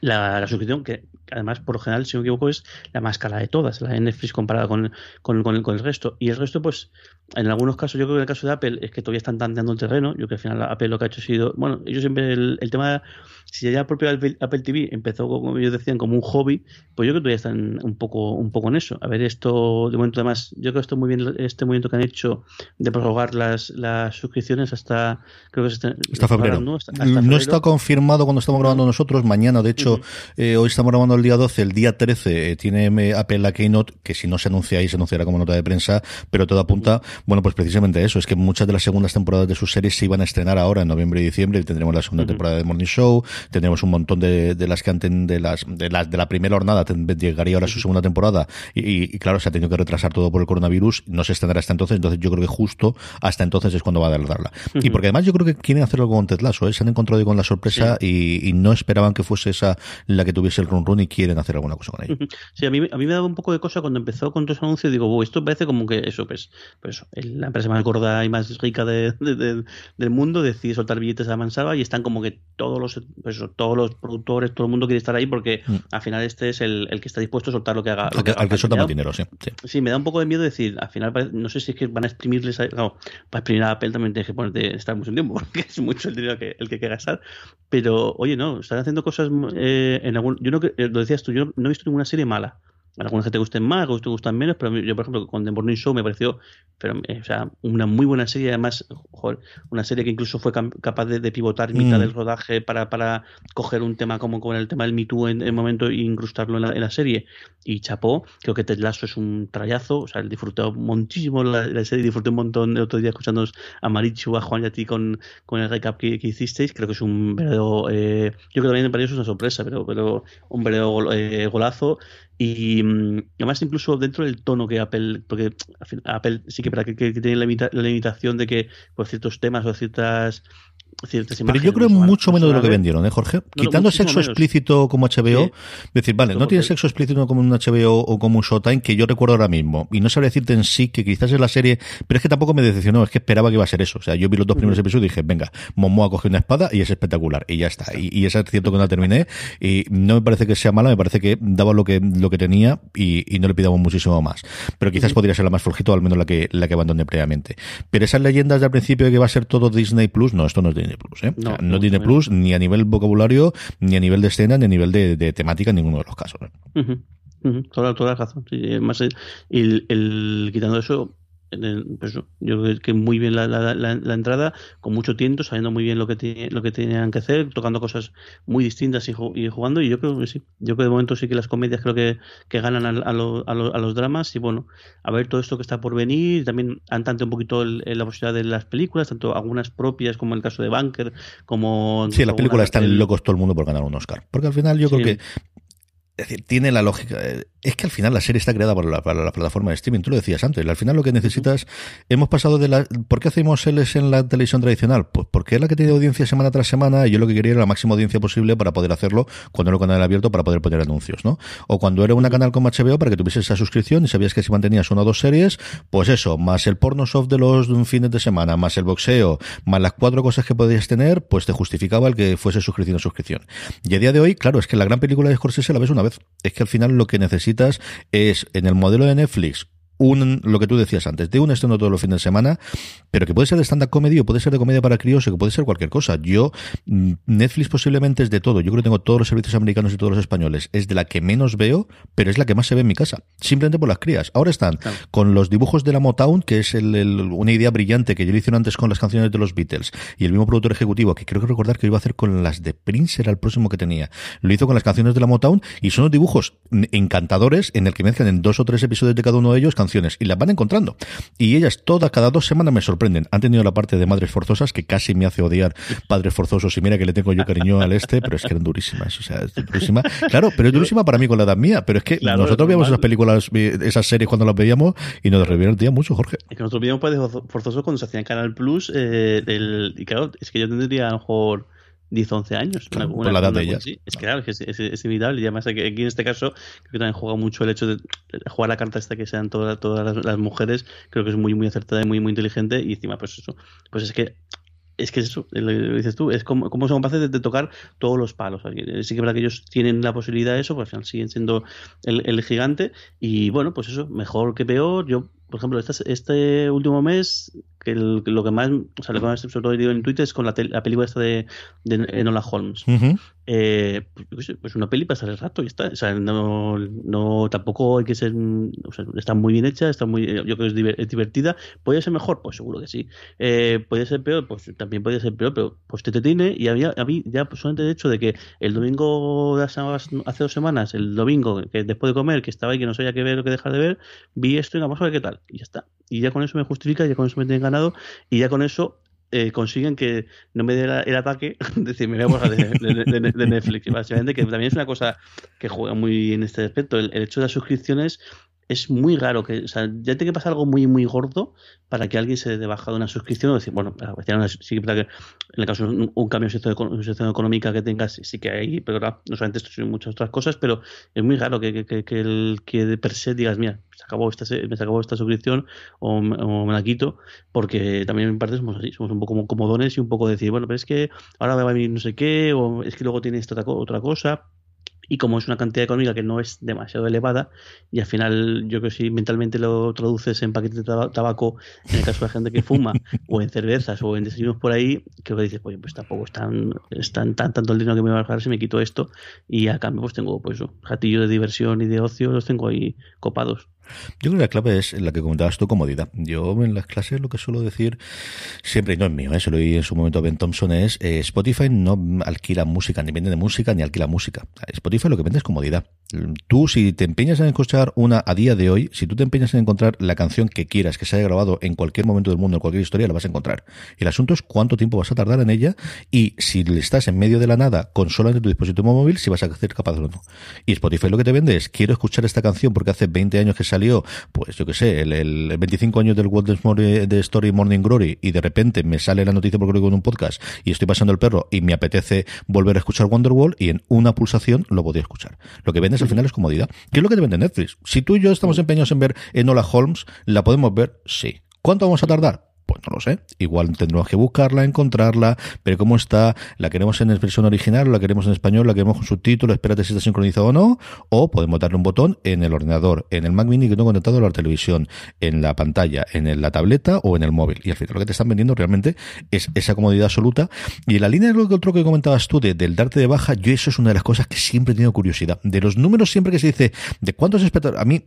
la suscripción, que además, por lo general, si no me equivoco, es la más cara de todas, la de Netflix comparada con, con, con, el, resto. Y el resto, pues, en algunos casos, yo creo que en el caso de Apple es que todavía están tanteando el terreno. Yo creo que al final Apple lo que ha hecho ha sido, bueno, ellos siempre, el, el tema, si ya el propio Apple, TV empezó, como ellos decían, como un hobby, pues yo creo que todavía están un poco, un poco en eso. A ver, esto, de momento, además, yo creo que esto muy bien, este movimiento que han hecho de prorrogar las, las suscripciones hasta, creo que está, hasta febrero. ¿no? no está confirmado cuando estamos grabando nosotros, mañana, de hecho, eh, hoy estamos grabando el día 12, el día 13 eh, tiene Apple la Keynote, que si no se anuncia ahí, se anunciará como nota de prensa, pero todo apunta, bueno, pues precisamente eso, es que muchas de las segundas temporadas de sus series se iban a estrenar ahora en noviembre y diciembre, y tendremos la segunda temporada de Morning Show, tendremos un montón de, de las que antes de las, de las de la primera jornada llegaría ahora su segunda temporada, y, claro, se ha tenido que retrasar todo por el coronavirus, no se estrenará hasta entonces, entonces yo creo que justo hasta entonces es cuando va a darla. Y porque además yo creo que quieren hacerlo con Ted Lasso, ¿eh? se han encontrado con la sorpresa y, y, no esperaban que fuese esa la que tuviese el run run y quieren hacer alguna cosa con ello. Sí, a mí, a mí me daba un poco de cosa cuando empezó con todos los anuncios. Digo, esto parece como que eso, pues, pues la empresa más gorda y más rica de, del mundo decide soltar billetes a Mansaba y están como que todos los, pues, todos los productores, todo el mundo quiere estar ahí porque mm. al final este es el, el, que está dispuesto a soltar lo que haga. al que, que suelta más dinero, sí, sí, me da un poco de miedo decir, al final, no sé si es que van a exprimirles. No, para exprimir a Apple también tienes que ponerte, estar mucho tiempo porque es mucho el dinero que, el que hay que gastar. Pero, oye, no, están haciendo cosas eh, en algún. Yo no, lo decías tú, yo no he visto ninguna serie mala algunas que te gusten más, que te gustan menos, pero yo, por ejemplo, con The Morning Show me pareció pero, eh, o sea, una muy buena serie, además, una serie que incluso fue capaz de, pivotar mitad mm. del rodaje para, para coger un tema como con el tema del Me Too en el momento e incrustarlo en la, serie. Y chapó, creo que Ted Lasso es un trayazo, o sea, disfruté muchísimo la, serie, disfruté un montón el otro día escuchando a Marichu, a Juan y a ti con, con el recap que, hicisteis, creo que es un verdadero, eh, yo creo que también para ellos es una sorpresa, pero, pero un verdadero eh, golazo y mm, además incluso dentro del tono que Apple, porque Apple sí que, para que, que tiene la, la, limitación de que por ciertos temas o ciertas pero yo creo mucho menos de lo que vendieron, ¿eh, Jorge? Quitando sexo explícito como HBO, decir, vale, no tiene sexo explícito como un HBO o como un Showtime que yo recuerdo ahora mismo. Y no sabría decirte en sí que quizás es la serie, pero es que tampoco me decepcionó, es que esperaba que iba a ser eso. O sea, yo vi los dos primeros episodios y dije, venga, Momoa coge una espada y es espectacular. Y ya está. Y, y es cierto que no la terminé. Y no me parece que sea mala, me parece que daba lo que, lo que tenía y, no le pidamos muchísimo más. Pero quizás podría ser la más flojito, al menos la que, la que abandoné previamente. Pero esas leyendas del principio de que va a ser todo Disney Plus, no, esto no es Disney Plus, ¿eh? No, tiene plus ni a nivel vocabulario, ni a nivel de escena, ni a nivel de, temática en ninguno de los casos. toda, toda la razón. además, el, quitando eso, pues, yo creo que muy bien la, la, la, entrada, con mucho tiento, sabiendo muy bien lo que, lo que tenían que hacer, tocando cosas muy distintas y, jugando. Y yo creo que sí, yo creo que de momento sí que las comedias creo que, que ganan a, a, a, los dramas. Y bueno, a ver todo esto que está por venir. También han tanto un poquito la posibilidad de las películas, tanto algunas propias, como en el caso de Bunker, como. Sí, las películas están locos todo el mundo por ganar un Oscar. Porque al final yo creo que decir, tiene la lógica. Eh, es que al final la serie está creada para la, plataforma de streaming. Tú lo decías antes. Al final lo que necesitas. Hemos pasado de la. ¿Por qué hacemos L's en la televisión tradicional? Pues porque es la que tiene audiencia semana tras semana y yo lo que quería era la máxima audiencia posible para poder hacerlo cuando era un canal abierto para poder poner anuncios, ¿no? O cuando era una canal como HBO para que tuviese esa suscripción y sabías que si mantenías una o dos series, pues eso, más el porno soft de los fines de semana, más el boxeo, más las cuatro cosas que podías tener, pues te justificaba el que fuese suscripción a suscripción. Y a día de hoy, claro, es que la gran película de Scorsese la ves una vez. Es que al final lo que necesitas es en el modelo de Netflix un, lo que tú decías antes, de un estreno todos los fines de semana, pero que puede ser de stand-up comedy o puede ser de comedia para críos o que puede ser cualquier cosa. Yo, mm, Netflix posiblemente es de todo. Yo creo que tengo todos los servicios americanos y todos los españoles. Es de la que menos veo, pero es la que más se ve en mi casa. Simplemente por las crías. Ahora están con los dibujos de la Motown, que es una idea brillante que yo le hice antes con las canciones de los Beatles y el mismo productor ejecutivo, que creo que recordar que iba a hacer con las de Prince, era el próximo que tenía. Lo hizo con las canciones de la Motown y son los dibujos encantadores en el que mezclan en dos o tres episodios de cada uno de ellos canciones y las van encontrando. Y ellas todas, cada dos semanas me sorprenden. Han tenido la parte de Madres Forzosas que casi me hace odiar Padres Forzosos y mira que le tengo yo cariño al este, pero es que eran durísimas. O sea, es durísima. Claro, pero es durísima para mí con la edad mía. Pero es que nosotros veíamos esas películas, esas series cuando las veíamos y nos divertía mucho, Jorge. Es que nosotros veíamos Padres Forzosos cuando se hacía en Canal Plus. Eh, y claro, es que yo tendría a lo mejor 10, 11 años. por la edad de ellas. Es que claro, es, es, inevitable. Y además aquí en este caso creo que también juega mucho el hecho de jugar la carta esta que sean todas, todas las, mujeres. Creo que es muy, muy acertada y muy, muy inteligente. Y encima, pues eso, pues es que es que eso, lo dices tú, es como, como son capaces de, tocar todos los palos. Sí que para que ellos tienen la posibilidad de eso, pues al final siguen siendo el, el, gigante. Y bueno, pues eso, mejor que peor. Yo, por ejemplo, este, este último mes que lo que más, o sea, lo que más sobre todo en Twitter es con la, la película esta de, de Enola Holmes. eh, pues, pues, una peli para el rato y está. O sea, no, no, tampoco hay que ser, o sea, está muy bien hecha, está muy, yo creo que es, divertida. ¿Puede ser mejor? Pues seguro que sí. Eh, ¿Puede ser peor? Pues también puede ser peor, pero pues te, tiene y había, a mí ya solamente de hecho de que el domingo de hace dos semanas, el domingo, que después de comer, que estaba ahí que no sabía qué ver o qué dejar de ver, vi esto y vamos a ver qué tal. Y ya está. Y ya con eso me justifica, ya con eso me tienen ganado y ya con eso eh, consiguen que no me dé el ataque, decir, me voy a borrar de, Netflix. Básicamente, que también es una cosa que juega muy en este aspecto. El, el hecho de las suscripciones es muy raro que, o sea, ya tiene que pasar algo muy, muy gordo para que alguien se dé baja de una suscripción o decir, bueno, sí que en el caso de un, cambio de situación económica que tengas, sí que hay, pero no solamente esto, sino muchas otras cosas, pero es muy raro que, que, que, el, que de per se digas, mira, se acabó esta, me se acabó esta suscripción o, me la quito, porque también en parte somos así, somos un poco como comodones y un poco decir, bueno, pero es que ahora va a venir no sé qué, o es que luego tiene esta otra cosa y como es una cantidad económica que no es demasiado elevada, y al final yo creo que si mentalmente lo traduces en paquetes de tabaco, en el caso de la gente que fuma, o en cervezas, o en desayunos por ahí, creo que dices, oye, pues tampoco es tan, tan, tanto el dinero que me va a bajar si me quito esto, y a cambio pues tengo pues un jatillo de diversión y de ocio, los tengo ahí copados. Yo creo que la clave es la que comentabas tu comodidad. Yo en las clases lo que suelo decir siempre, y no es mío, ¿eh? se lo oí en su momento Ben Thompson, es eh, Spotify no alquila música, ni vende de música, ni alquila música. Spotify lo que vende es comodidad. Tú, si te empeñas en escuchar una a día de hoy, si tú te empeñas en encontrar la canción que quieras, que se haya grabado en cualquier momento del mundo, en cualquier historia, la vas a encontrar. El asunto es cuánto tiempo vas a tardar en ella y si estás en medio de la nada con solamente tu dispositivo móvil, si vas a ser capaz o no. Y Spotify lo que te vende es, quiero escuchar esta canción porque hace 20 años que salió, pues yo que sé, el, el 25 años del World de Story Morning Glory y de repente me sale la noticia porque lo digo en un podcast y estoy pasando el perro y me apetece volver a escuchar Wonderwall y en una pulsación lo podía escuchar. Lo que vendes al final es comodidad. ¿Qué es lo que te vende Netflix? Si tú y yo estamos empeñados en ver Enola Holmes, ¿la podemos ver? Sí. ¿Cuánto vamos a tardar? Pues no lo sé. Igual tendremos que buscarla, encontrarla, pero cómo está, la queremos en versión original, la queremos en español, la queremos con subtítulos, espérate si está sincronizado o no, o podemos darle un botón en el ordenador, en el Mac Mini que tengo conectado a la televisión, en la pantalla, en la tableta o en el móvil. Y al final lo que te están vendiendo realmente es esa comodidad absoluta. Y en la línea de lo que otro que comentabas tú, de, del darte de baja, yo eso es una de las cosas que siempre he tenido curiosidad. De los números siempre que se dice, de cuántos espectadores, a mí,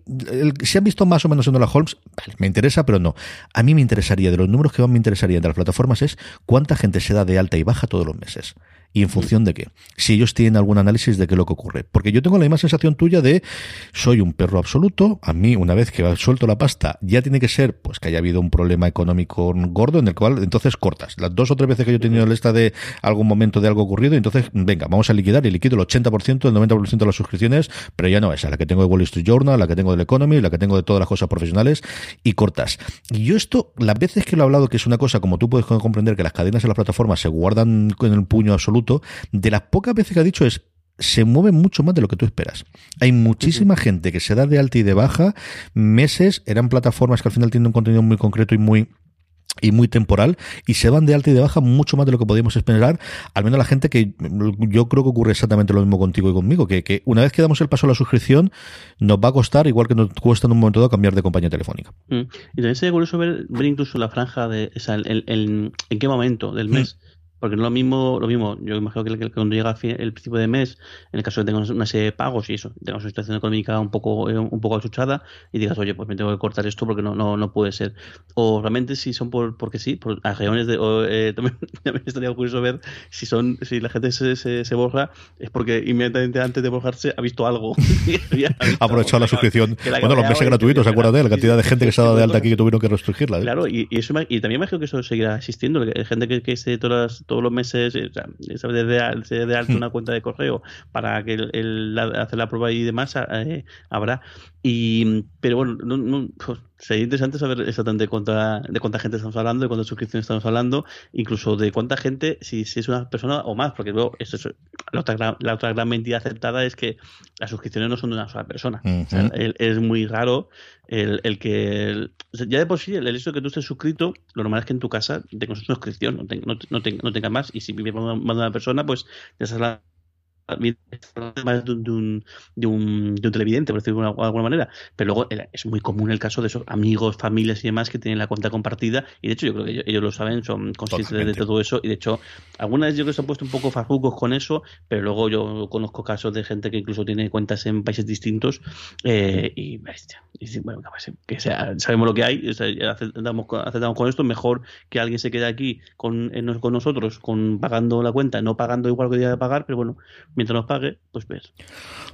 si han visto más o menos en la Holmes, vale, me interesa, pero no. A mí me interesaría de los números que más me interesaría de las plataformas es cuánta gente se da de alta y baja todos los meses. ¿Y en función de qué? Si ellos tienen algún análisis de qué es lo que ocurre. Porque yo tengo la misma sensación tuya de soy un perro absoluto. A mí, una vez que suelto la pasta, ya tiene que ser pues que haya habido un problema económico gordo en el cual entonces cortas. Las dos o tres veces que yo he tenido lista de algún momento de algo ocurrido, entonces venga, vamos a liquidar y liquido el 80%, el 90% de las suscripciones, pero ya no esa, la que tengo de Wall Street Journal, la que tengo del Economy, la que tengo de todas las cosas profesionales y cortas. Y yo esto, las veces que lo he hablado, que es una cosa como tú puedes comprender que las cadenas en las plataformas se guardan con el puño absoluto, de las pocas veces que ha dicho es se mueve mucho más de lo que tú esperas. Hay muchísima gente que se da de alta y de baja meses, eran plataformas que al final tienen un contenido muy concreto y muy y muy temporal y se van de alta y de baja mucho más de lo que podíamos esperar, al menos la gente que yo creo que ocurre exactamente lo mismo contigo y conmigo, que, que una vez que damos el paso a la suscripción nos va a costar igual que nos cuesta en un momento dado cambiar de compañía telefónica. Mm. Y también sería curioso ver, ver incluso la franja de el, en qué momento del mm. Porque no es lo mismo, lo mismo, yo imagino que, cuando llega el principio de mes, en el caso de que tengas una serie de pagos y eso, tengas una situación económica un poco, eh, un poco achuchada y digas, oye, pues me tengo que cortar esto porque no, no, no puede ser. O realmente si son por, porque sí, por reuniones de, o, eh, también, estaría curioso ver si son, si la gente se, se, borra, es porque inmediatamente antes de borrarse ha visto algo. ha aprovechado la suscripción. bueno, los meses gratuitos, acuérdate, la cantidad de gente que se ha dado de alta aquí que tuvieron que restringirla. ¿eh? Claro, y, y, eso y también imagino que eso seguirá existiendo, gente que, que esté todas todos los meses, eh, o sea, de, de, de alto hmm. una cuenta de correo para que el, hacer la prueba y demás eh, habrá. Y, pero bueno, no, pues, sería interesante saber exactamente cuánta, de cuánta gente estamos hablando, de cuántas suscripciones estamos hablando, incluso de cuánta gente, si, si es una persona o más, porque luego eso es, la, otra gran, la otra gran mentira aceptada es que las suscripciones no son de una sola persona. es muy raro el, el que. ya de por sí, el, hecho de que tú estés suscrito, lo normal es que en tu casa tengas una suscripción, no, tenga, no, no, tenga más, y si vive más de una persona, pues ya sabes la más de un, de, un, de, un, televidente, por decirlo de alguna, manera. Pero luego es muy común el caso de esos amigos, familias y demás que tienen la cuenta compartida. Y de hecho, yo creo que ellos, lo saben, son conscientes de todo eso. Y de hecho, algunas vez yo creo que se han puesto un poco farrucos con eso, pero luego yo conozco casos de gente que incluso tiene cuentas en países distintos. Eh, y, bueno, que sea, sabemos lo que hay, aceptamos, con esto. Mejor que alguien se quede aquí con, con nosotros, con pagando la cuenta, no pagando igual que debía de pagar, pero bueno mientras nos pague, pues ves.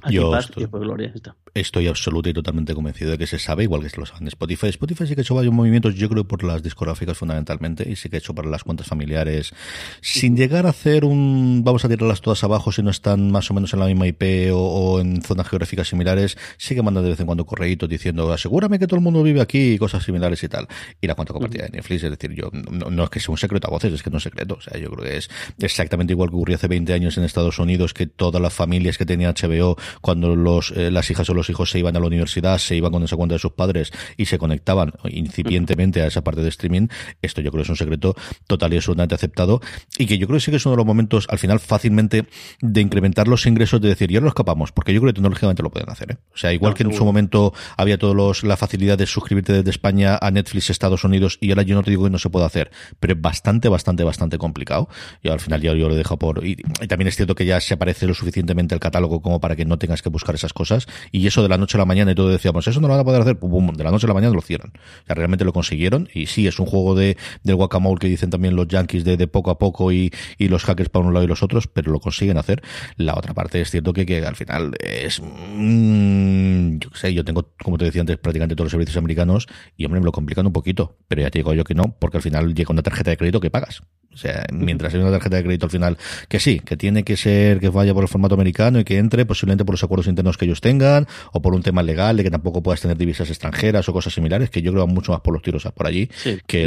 Yo estoy, gloria, estoy absoluto y totalmente convencido de que se sabe, igual que se lo saben Spotify. Spotify sí que ha hecho varios movimientos, yo creo, por las discográficas fundamentalmente, y sí que ha hecho para las cuentas familiares, sin llegar a hacer un, vamos a tirarlas todas abajo si no están más o menos en la misma IP o, en zonas geográficas similares, sí que mandan de vez en cuando correitos diciendo, asegúrame que todo el mundo vive aquí y cosas similares y tal. Y la cuenta compartida de Netflix, es decir, yo, no, es que sea un secreto a voces, es que no es secreto. O sea, yo creo que es exactamente igual que ocurrió hace 20 años en Estados Unidos, que todas las familias que tenía HBO, cuando los, eh, las hijas o los hijos se iban a la universidad, se iban con esa cuenta de sus padres y se conectaban incipientemente a esa parte de streaming, esto yo creo que es un secreto total y absolutamente aceptado y que yo creo que sí que es uno de los momentos al final fácilmente de incrementar los ingresos de decir, ya lo escapamos, porque yo creo que tecnológicamente lo pueden hacer. ¿eh? O sea, igual que en su momento había todos la facilidad de suscribirte desde España a Netflix Estados Unidos y ahora yo no te digo que no se pueda hacer, pero es bastante, bastante, bastante complicado. Y al final yo, yo lo dejo por... Y, también es cierto que ya se aparece lo suficientemente el catálogo como para que no tengas que buscar esas cosas. Y eso de la noche a la mañana y todo decíamos, eso no lo van a poder hacer, de la noche a la mañana lo hicieron. O sea, realmente lo consiguieron y sí, es un juego de del guacamole que dicen también los yankees de, de poco a poco y, y los hackers para un lado y los otros, pero lo consiguen hacer. La otra parte es cierto que, que al final es... Mmm, yo sé, yo tengo, como te decía antes, prácticamente todos los servicios americanos y hombre, me lo complican un poquito, pero ya te digo yo que no, porque al final llega una tarjeta de crédito que pagas. O sea, mientras hay una tarjeta de crédito al final, que sí, que tiene que ser que vaya por el formato americano y que entre posiblemente por los acuerdos internos que ellos tengan o por un tema legal de que tampoco puedas tener divisas extranjeras o cosas similares, que yo creo mucho más por los tiros por allí que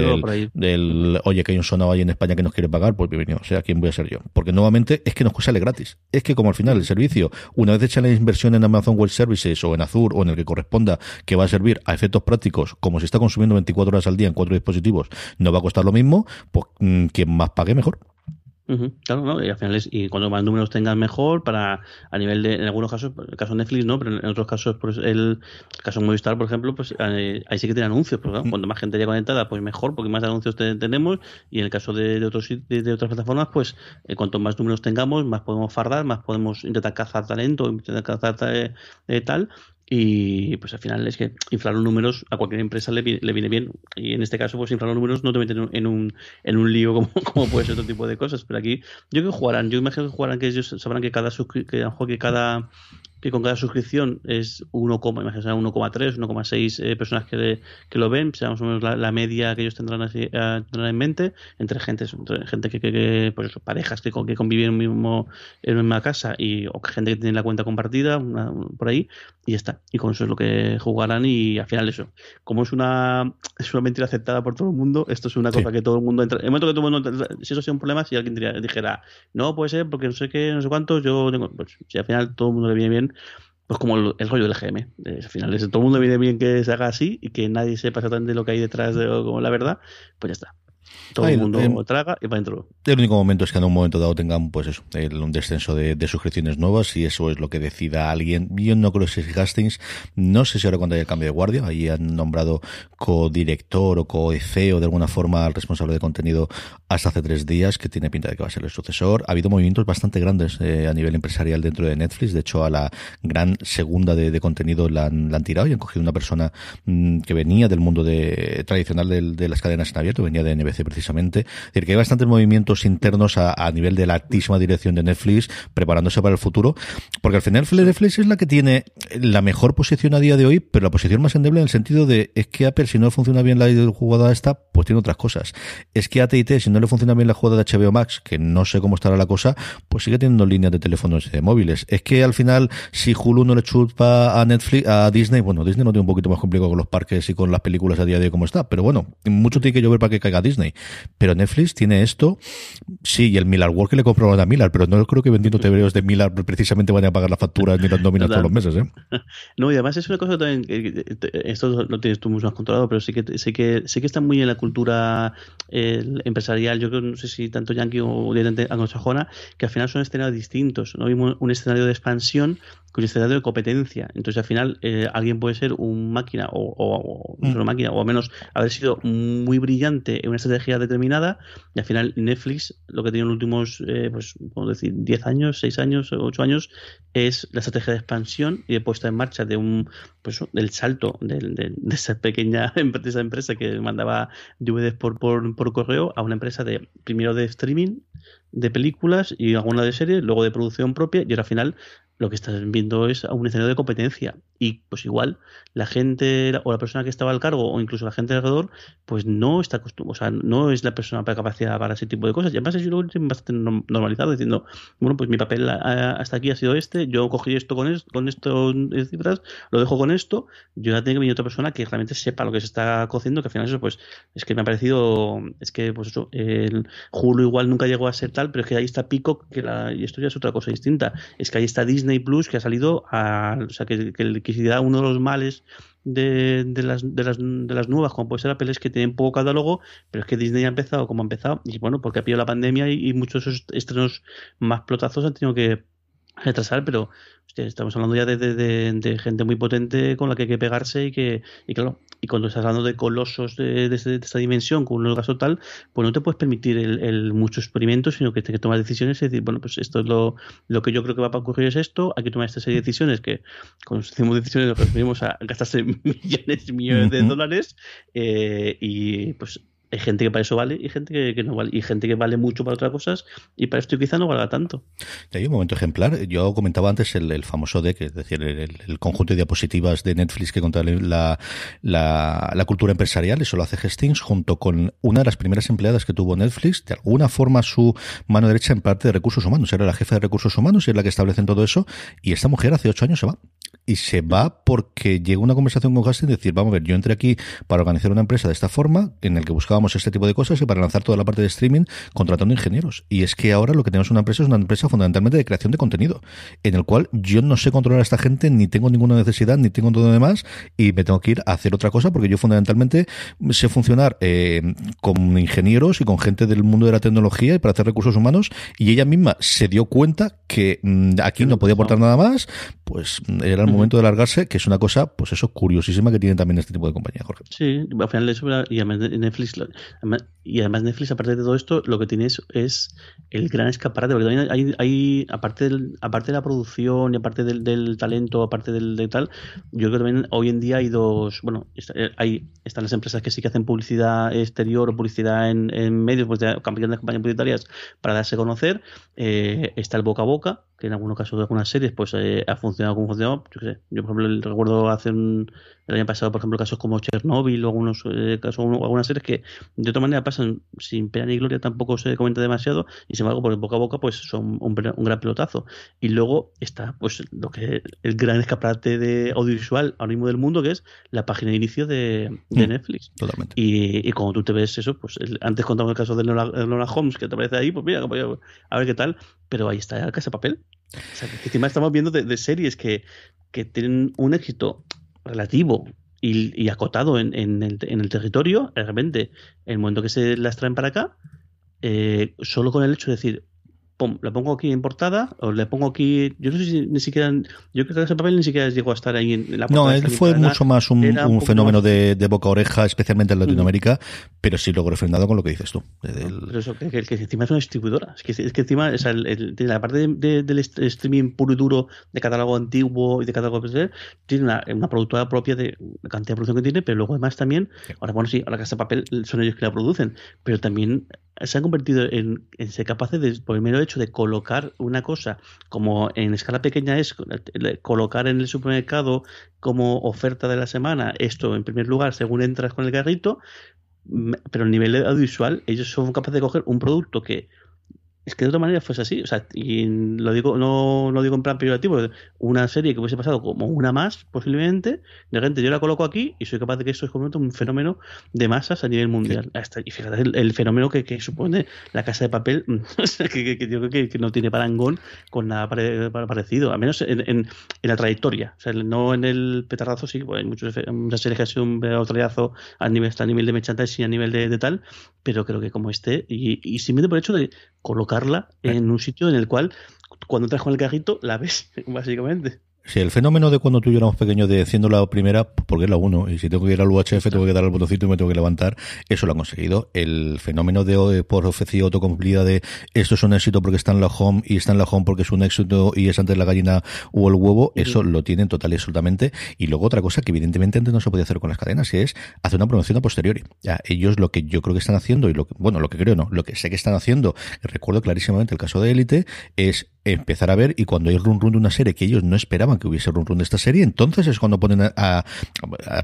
el, oye, que hay un sonado ahí en España que nos quiere pagar, pues bienvenido, o sea, ¿quién voy a ser yo? Porque nuevamente es que nos sale gratis. Es que como al final el servicio, una vez hecha la inversión en Amazon Web Services o en Azure o en el que corresponda, que va a servir a efectos prácticos, como se está consumiendo 24 horas al día en cuatro dispositivos, no va a costar lo mismo, pues mm, quien más pague mejor. Claro, ¿no? Y al final es, y cuando más números tengas mejor para a nivel de, en algunos casos, el caso de Netflix no, pero en otros casos, pues el, caso de Movistar, por ejemplo, pues eh, ahí sí que tiene anuncios, pues, mm. cuando más gente haya conectada, pues mejor, porque más anuncios tenemos, y en el caso de, otros de, otras plataformas, pues eh, cuanto más números tengamos, más podemos fardar, más podemos intentar cazar talento, intentar cazar eh, tal, y pues al final es que inflar los números a cualquier empresa le, viene bien. Y en este caso, pues inflar los números no te meten en un, en un lío como, como puede ser otro tipo de cosas. Pero aquí yo que jugarán, yo imagino que jugarán que ellos sabrán que cada que, que cada que con cada suscripción es 1, 1,3, 1,6 eh, personas que, que, lo ven, sea más o menos la, media que ellos tendrán, así, eh, tendrán en mente, entre gente, entre gente que, que, pues eso, parejas que, que conviven en, mismo, en una misma casa y o gente que tiene la cuenta compartida, por ahí, y ya está. Y con eso es lo que jugarán y al final eso. Como es una, es una mentira aceptada por todo el mundo, esto es una cosa que todo el mundo entra. En el momento que todo el mundo, si eso sea un problema, si alguien dijera, no puede ser porque no sé qué, no sé cuántos, yo tengo, pues si al final todo el mundo le viene bien, pues como el, rollo del GM. al final, todo el mundo viene bien que se haga así y que nadie sepa exactamente lo que hay detrás de como la verdad, pues ya está. Todo el mundo traga y va dentro. El único momento es que en un momento dado tengan, pues eso, un descenso de, suscripciones nuevas y eso es lo que decida alguien. Yo no creo que Hastings, no sé si ahora cuando haya el cambio de guardia, ahí han nombrado co-director o co-CEO de alguna forma al responsable de contenido hasta hace tres días, que tiene pinta de que va a ser el sucesor. Ha habido movimientos bastante grandes eh, a nivel empresarial dentro de Netflix. De hecho, a la gran segunda de, contenido la han, tirado y han cogido una persona mm, que venía del mundo de, tradicional de, de las cadenas en abierto, venía de NBC precisamente. Es decir, que hay bastantes movimientos internos a, nivel de la altísima dirección de Netflix preparándose para el futuro, porque al final Netflix es la que tiene la mejor posición a día de hoy, pero la posición más endeble en el sentido de es que Apple si no funciona bien la jugada esta, pues tiene otras cosas. Es que AT&T si no le funciona bien la jugada de HBO Max, que no sé cómo estará la cosa, pues sigue teniendo líneas de teléfonos y de móviles. Es que al final si Hulu no le chupa a Netflix, a Disney, bueno, Disney no tiene un poquito más complicado con los parques y con las películas a día de hoy como está, pero bueno, mucho tiene que llover para que caiga Disney. Pero Netflix tiene esto, sí, y el Miller Work que le compraron a Miller, pero no creo que vendiendo TVOs de Miller precisamente vayan a pagar la factura ni las nóminas todos los meses, ¿eh? No, y además es una cosa también, esto lo tienes tú mucho más controlado, pero sí que, sé que, sé que está muy en la cultura empresarial, yo creo, no sé si tanto yankee o anglosajona, que al final son escenarios distintos, ¿no? Vimos un escenario de expansión con escenario de competencia. Entonces, al final, eh, alguien puede ser un máquina o, o, no mm. máquina, o al menos haber sido muy brillante en una estrategia determinada. Y al final, Netflix, lo que tiene en los últimos, eh, pues, decir, 10 años, 6 años, 8 años, es la estrategia de expansión y de puesta en marcha de un, pues, del salto de, de, esa pequeña empresa, empresa que mandaba DVDs por, por, por correo a una empresa de, primero de streaming, de películas y alguna de series, luego de producción propia y ahora al final lo que estás viendo es un escenario de competencia y pues igual la gente o la persona que estaba al cargo o incluso la gente alrededor pues no está acostumbrada, o sea, no es la persona para capacidad para ese tipo de cosas y además es bastante normalizado diciendo, bueno, pues mi papel hasta aquí ha sido este, yo cogí esto con esto, con esto cifras, lo dejo con esto, yo ya tengo que venir otra persona que realmente sepa lo que se está cociendo, que al final eso pues es que me ha parecido, es que pues eso, el Hulu igual nunca llegó a ser tal pero es que ahí está Pico, que la, y esto ya es otra cosa distinta. Es que ahí está Disney Plus, que ha salido a. O sea, que, que, que uno de los males de, de, las, de, las, de las nuevas, como puede ser Apple, es que tienen poco catálogo, pero es que Disney ha empezado como ha empezado, y bueno, porque ha pillado la pandemia y, y muchos de esos estrenos más plotazos han tenido que retrasar, pero hostia, estamos hablando ya de, de, de, gente muy potente con la que hay que pegarse y que, y claro, y cuando estás hablando de colosos de, de esta dimensión con un gasto tal, pues no te puedes permitir el, el mucho experimento, sino que tienes que tomar decisiones y decir, bueno, pues esto es lo, lo que yo creo que va a ocurrir es esto, hay que tomar esta serie de decisiones que cuando hacemos decisiones nos referimos a gastarse millones y millones de dólares eh, y pues hay gente que para eso vale y gente que, no vale y gente que vale mucho para otras cosas y para esto quizá no valga tanto. Y hay un momento ejemplar. Yo comentaba antes el, famoso deck, es decir, el, conjunto de diapositivas de Netflix que contra la, la, la, cultura empresarial. Eso lo hace Hastings junto con una de las primeras empleadas que tuvo Netflix. De alguna forma su mano derecha en parte de recursos humanos. Era la jefa de recursos humanos y es la que establecen todo eso. Y esta mujer hace ocho años se va y se va porque llegó una conversación con Hastings y decir, vamos a ver, yo entré aquí para organizar una empresa de esta forma, en el que buscábamos este tipo de cosas y para lanzar toda la parte de streaming contratando ingenieros. Y es que ahora lo que tenemos una empresa es una empresa fundamentalmente de creación de contenido, en el cual yo no sé controlar a esta gente, ni tengo ninguna necesidad, ni tengo todo lo demás, y me tengo que ir a hacer otra cosa porque yo fundamentalmente sé funcionar eh, con ingenieros y con gente del mundo de la tecnología y para hacer recursos humanos, y ella misma se dio cuenta que mmm, aquí no podía aportar nada más, pues era el momento de largarse, que es una cosa, pues eso, curiosísima que tienen también este tipo de compañía, Jorge. Sí, al final eso, y además Netflix, y además Netflix, aparte de todo esto, lo que tiene es, es el gran escaparate, porque también hay, hay aparte, del, aparte de la producción y aparte del, del talento, aparte del de tal, yo creo que también hoy en día hay dos, bueno, hay, están las empresas que sí que hacen publicidad exterior o publicidad en, en medios, pues de campañas publicitarias para darse a conocer, eh, está el boca a boca, que en algunos casos de algunas series pues eh, ha funcionado como funcionado. Yo, sé, yo, por ejemplo, recuerdo hace un, el año pasado, por ejemplo, casos como Chernobyl o algunos eh, casos, o algunas series que de otra manera pasan sin pena ni gloria, tampoco se comenta demasiado, y sin embargo, por boca a boca, pues son un, un, gran pelotazo. Y luego está pues lo que el gran escaparate de audiovisual ahora mismo del mundo, que es la página de inicio de, de mm, Netflix. Totalmente. Y, y, cuando tú te ves eso, pues el, antes contamos el caso de Nora, Holmes, que te aparece ahí, pues mira, a ver qué tal, pero ahí está casa de papel. O sea, que encima estamos viendo de, series que, que, tienen un éxito relativo y, acotado en, en, el, territorio, de repente, en el momento que se las traen para acá, eh, solo con el hecho de decir, pum, la pongo aquí en portada, o le pongo aquí. Yo no sé si ni siquiera. Yo creo que ese papel ni siquiera llegó a estar ahí en la portada. No, él fue mucho más un, fenómeno más... de, de, boca a oreja, especialmente en Latinoamérica, mm. pero sí logró refrendado con lo que dices tú. Del... Pero eso, que, que, que, encima es una distribuidora. Es que, es que encima, o sea, el, el, la parte de, de, del streaming puro y duro de catálogo antiguo y de catálogo PSL, tiene una, una, productora propia de la cantidad de producción que tiene, pero luego además también, ahora bueno, sí, ahora que ese papel son ellos que la producen, pero también se han convertido en, ser capaces de, por el mero hecho de colocar una cosa como en escala pequeña es colocar en el supermercado como oferta de la semana esto en primer lugar según entras con el carrito pero a nivel audiovisual ellos son capaces de coger un producto que es que de otra manera fuese así, o sea, y lo digo, no lo digo en plan peyorativo, una serie que hubiese pasado como una más, posiblemente, de repente yo la coloco aquí y soy capaz de que esto es como un fenómeno de masas a nivel mundial. Sí. Hasta, y fíjate el, el fenómeno que, que, supone la casa de papel, que, que, yo creo que, que, no tiene parangón con nada pare, parecido, al menos en, en, en, la trayectoria, o sea, no en el petardazo, sí, pues hay muchos, muchas series que han sido un petardazo a nivel, a nivel de merchandising y a nivel de, de tal, pero creo que como este, y, y simplemente por el hecho de colocar en un sitio en el cual cuando entras con el carrito la ves, básicamente. Sí, el fenómeno de cuando tú y yo éramos pequeños de haciendo la primera, porque es la 1, y si tengo que ir al UHF, tengo que dar al botoncito y me tengo que levantar, eso lo han conseguido. El fenómeno de por ofrecido autocumplida de esto es un éxito porque está en la home y está en la home porque es un éxito y es antes la gallina o el huevo, eso lo tienen total y absolutamente. Y luego otra cosa que evidentemente antes no se podía hacer con las cadenas, y es hacer una promoción a posteriori. Ya, ellos lo que yo creo que están haciendo, y lo que, bueno, lo que creo no, lo que sé que están haciendo, recuerdo clarísimamente el caso de Élite, es empezar a ver y cuando hay run run de una serie que ellos no esperaban que hubiese run run de esta serie, entonces es cuando ponen a,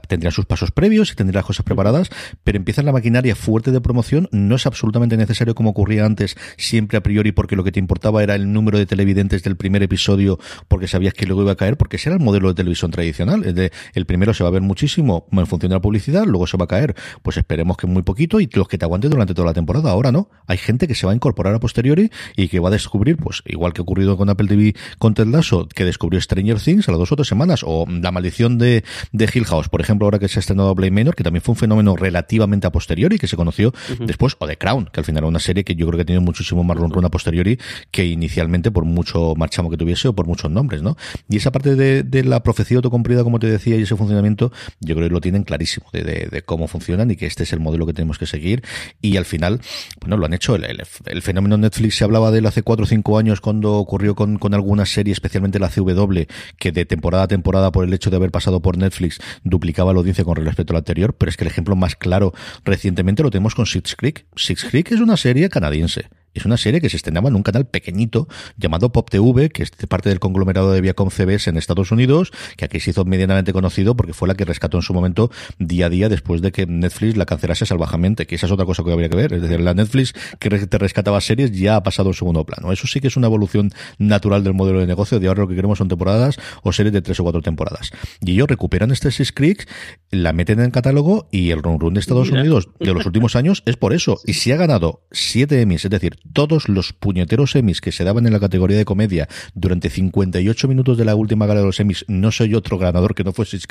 tendrían sus pasos previos y tendrían las cosas preparadas, pero empiezan la maquinaria fuerte de promoción, no es absolutamente necesario como ocurría antes, siempre a priori porque lo que te importaba era el número de televidentes del primer episodio porque sabías que luego iba a caer, porque ese era el modelo de televisión tradicional, el, de, el primero se va a ver muchísimo en función de la publicidad, luego se va a caer, pues esperemos que muy poquito y los que te aguanten durante toda la temporada, ahora no, hay gente que se va a incorporar a posteriori y que va a descubrir, pues igual que ocurrido con Apple TV con Ted Lasso, que descubrió Stranger Things a las dos o tres semanas, o La Maldición de, de Hill House, por ejemplo, ahora que se ha estrenado Blade Manor, que también fue un fenómeno relativamente a posteriori, que se conoció después, o The Crown, que al final era una serie que yo creo que ha tenido muchísimo más run a posteriori que inicialmente por mucho marchamo que tuviese o por muchos nombres, ¿no? Y esa parte de, de la profecía autocumplida, como te decía, y ese funcionamiento, yo creo que lo tienen clarísimo de, de, cómo funcionan y que este es el modelo que tenemos que seguir. Y al final, bueno, lo han hecho. El, el, fenómeno Netflix se hablaba de él hace cuatro o cinco años cuando ocurrió con, con alguna serie, especialmente la CW, que de temporada a temporada, por el hecho de haber pasado por Netflix, duplicaba la audiencia con respecto al anterior. Pero es que el ejemplo más claro recientemente lo tenemos con Six Creek. Six Creek es una serie canadiense es una serie que se estrenaba en un canal pequeñito llamado Pop TV, que es parte del conglomerado de Viacom CBS en Estados Unidos, que aquí se hizo medianamente conocido porque fue la que rescató en su momento día a día después de que Netflix la cancelase salvajemente, que esa es otra cosa que habría que ver. Es decir, la Netflix que te rescataba series ya ha pasado en segundo plano. Eso sí que es una evolución natural del modelo de negocio. De ahora lo que queremos son temporadas o series de tres o cuatro temporadas. Y ellos recuperan este Six Creek, la meten en el catálogo y el run run de Estados Unidos de los últimos años es por eso. Y si ha ganado siete Emmys, es decir, todos los puñeteros Emmys que se daban en la categoría de comedia durante 58 minutos de la última gala de los Emmys, no soy otro ganador que no fue Six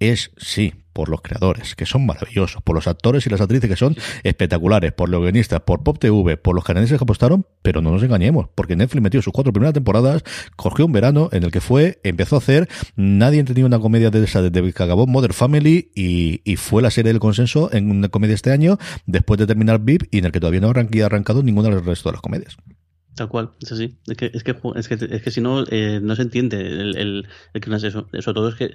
es, sí, por los creadores, que son maravillosos, por los actores y las actrices que son espectaculares, por los guionistas, por Pop TV, por los canadienses que apostaron, pero no nos engañemos, porque Netflix metió sus cuatro primeras temporadas, cogió un verano en el que fue, empezó a hacer, nadie entendió una comedia de esa desde que acabó Mother Family y, y, fue la serie del consenso en una comedia este año, después de terminar VIP y en el que todavía no ha arrancado ninguna del resto de las comedias. Tal cual, es así. Es que, es que, es que, es que si no, eh, no se entiende el, el, que no es eso. Sobre todo es que,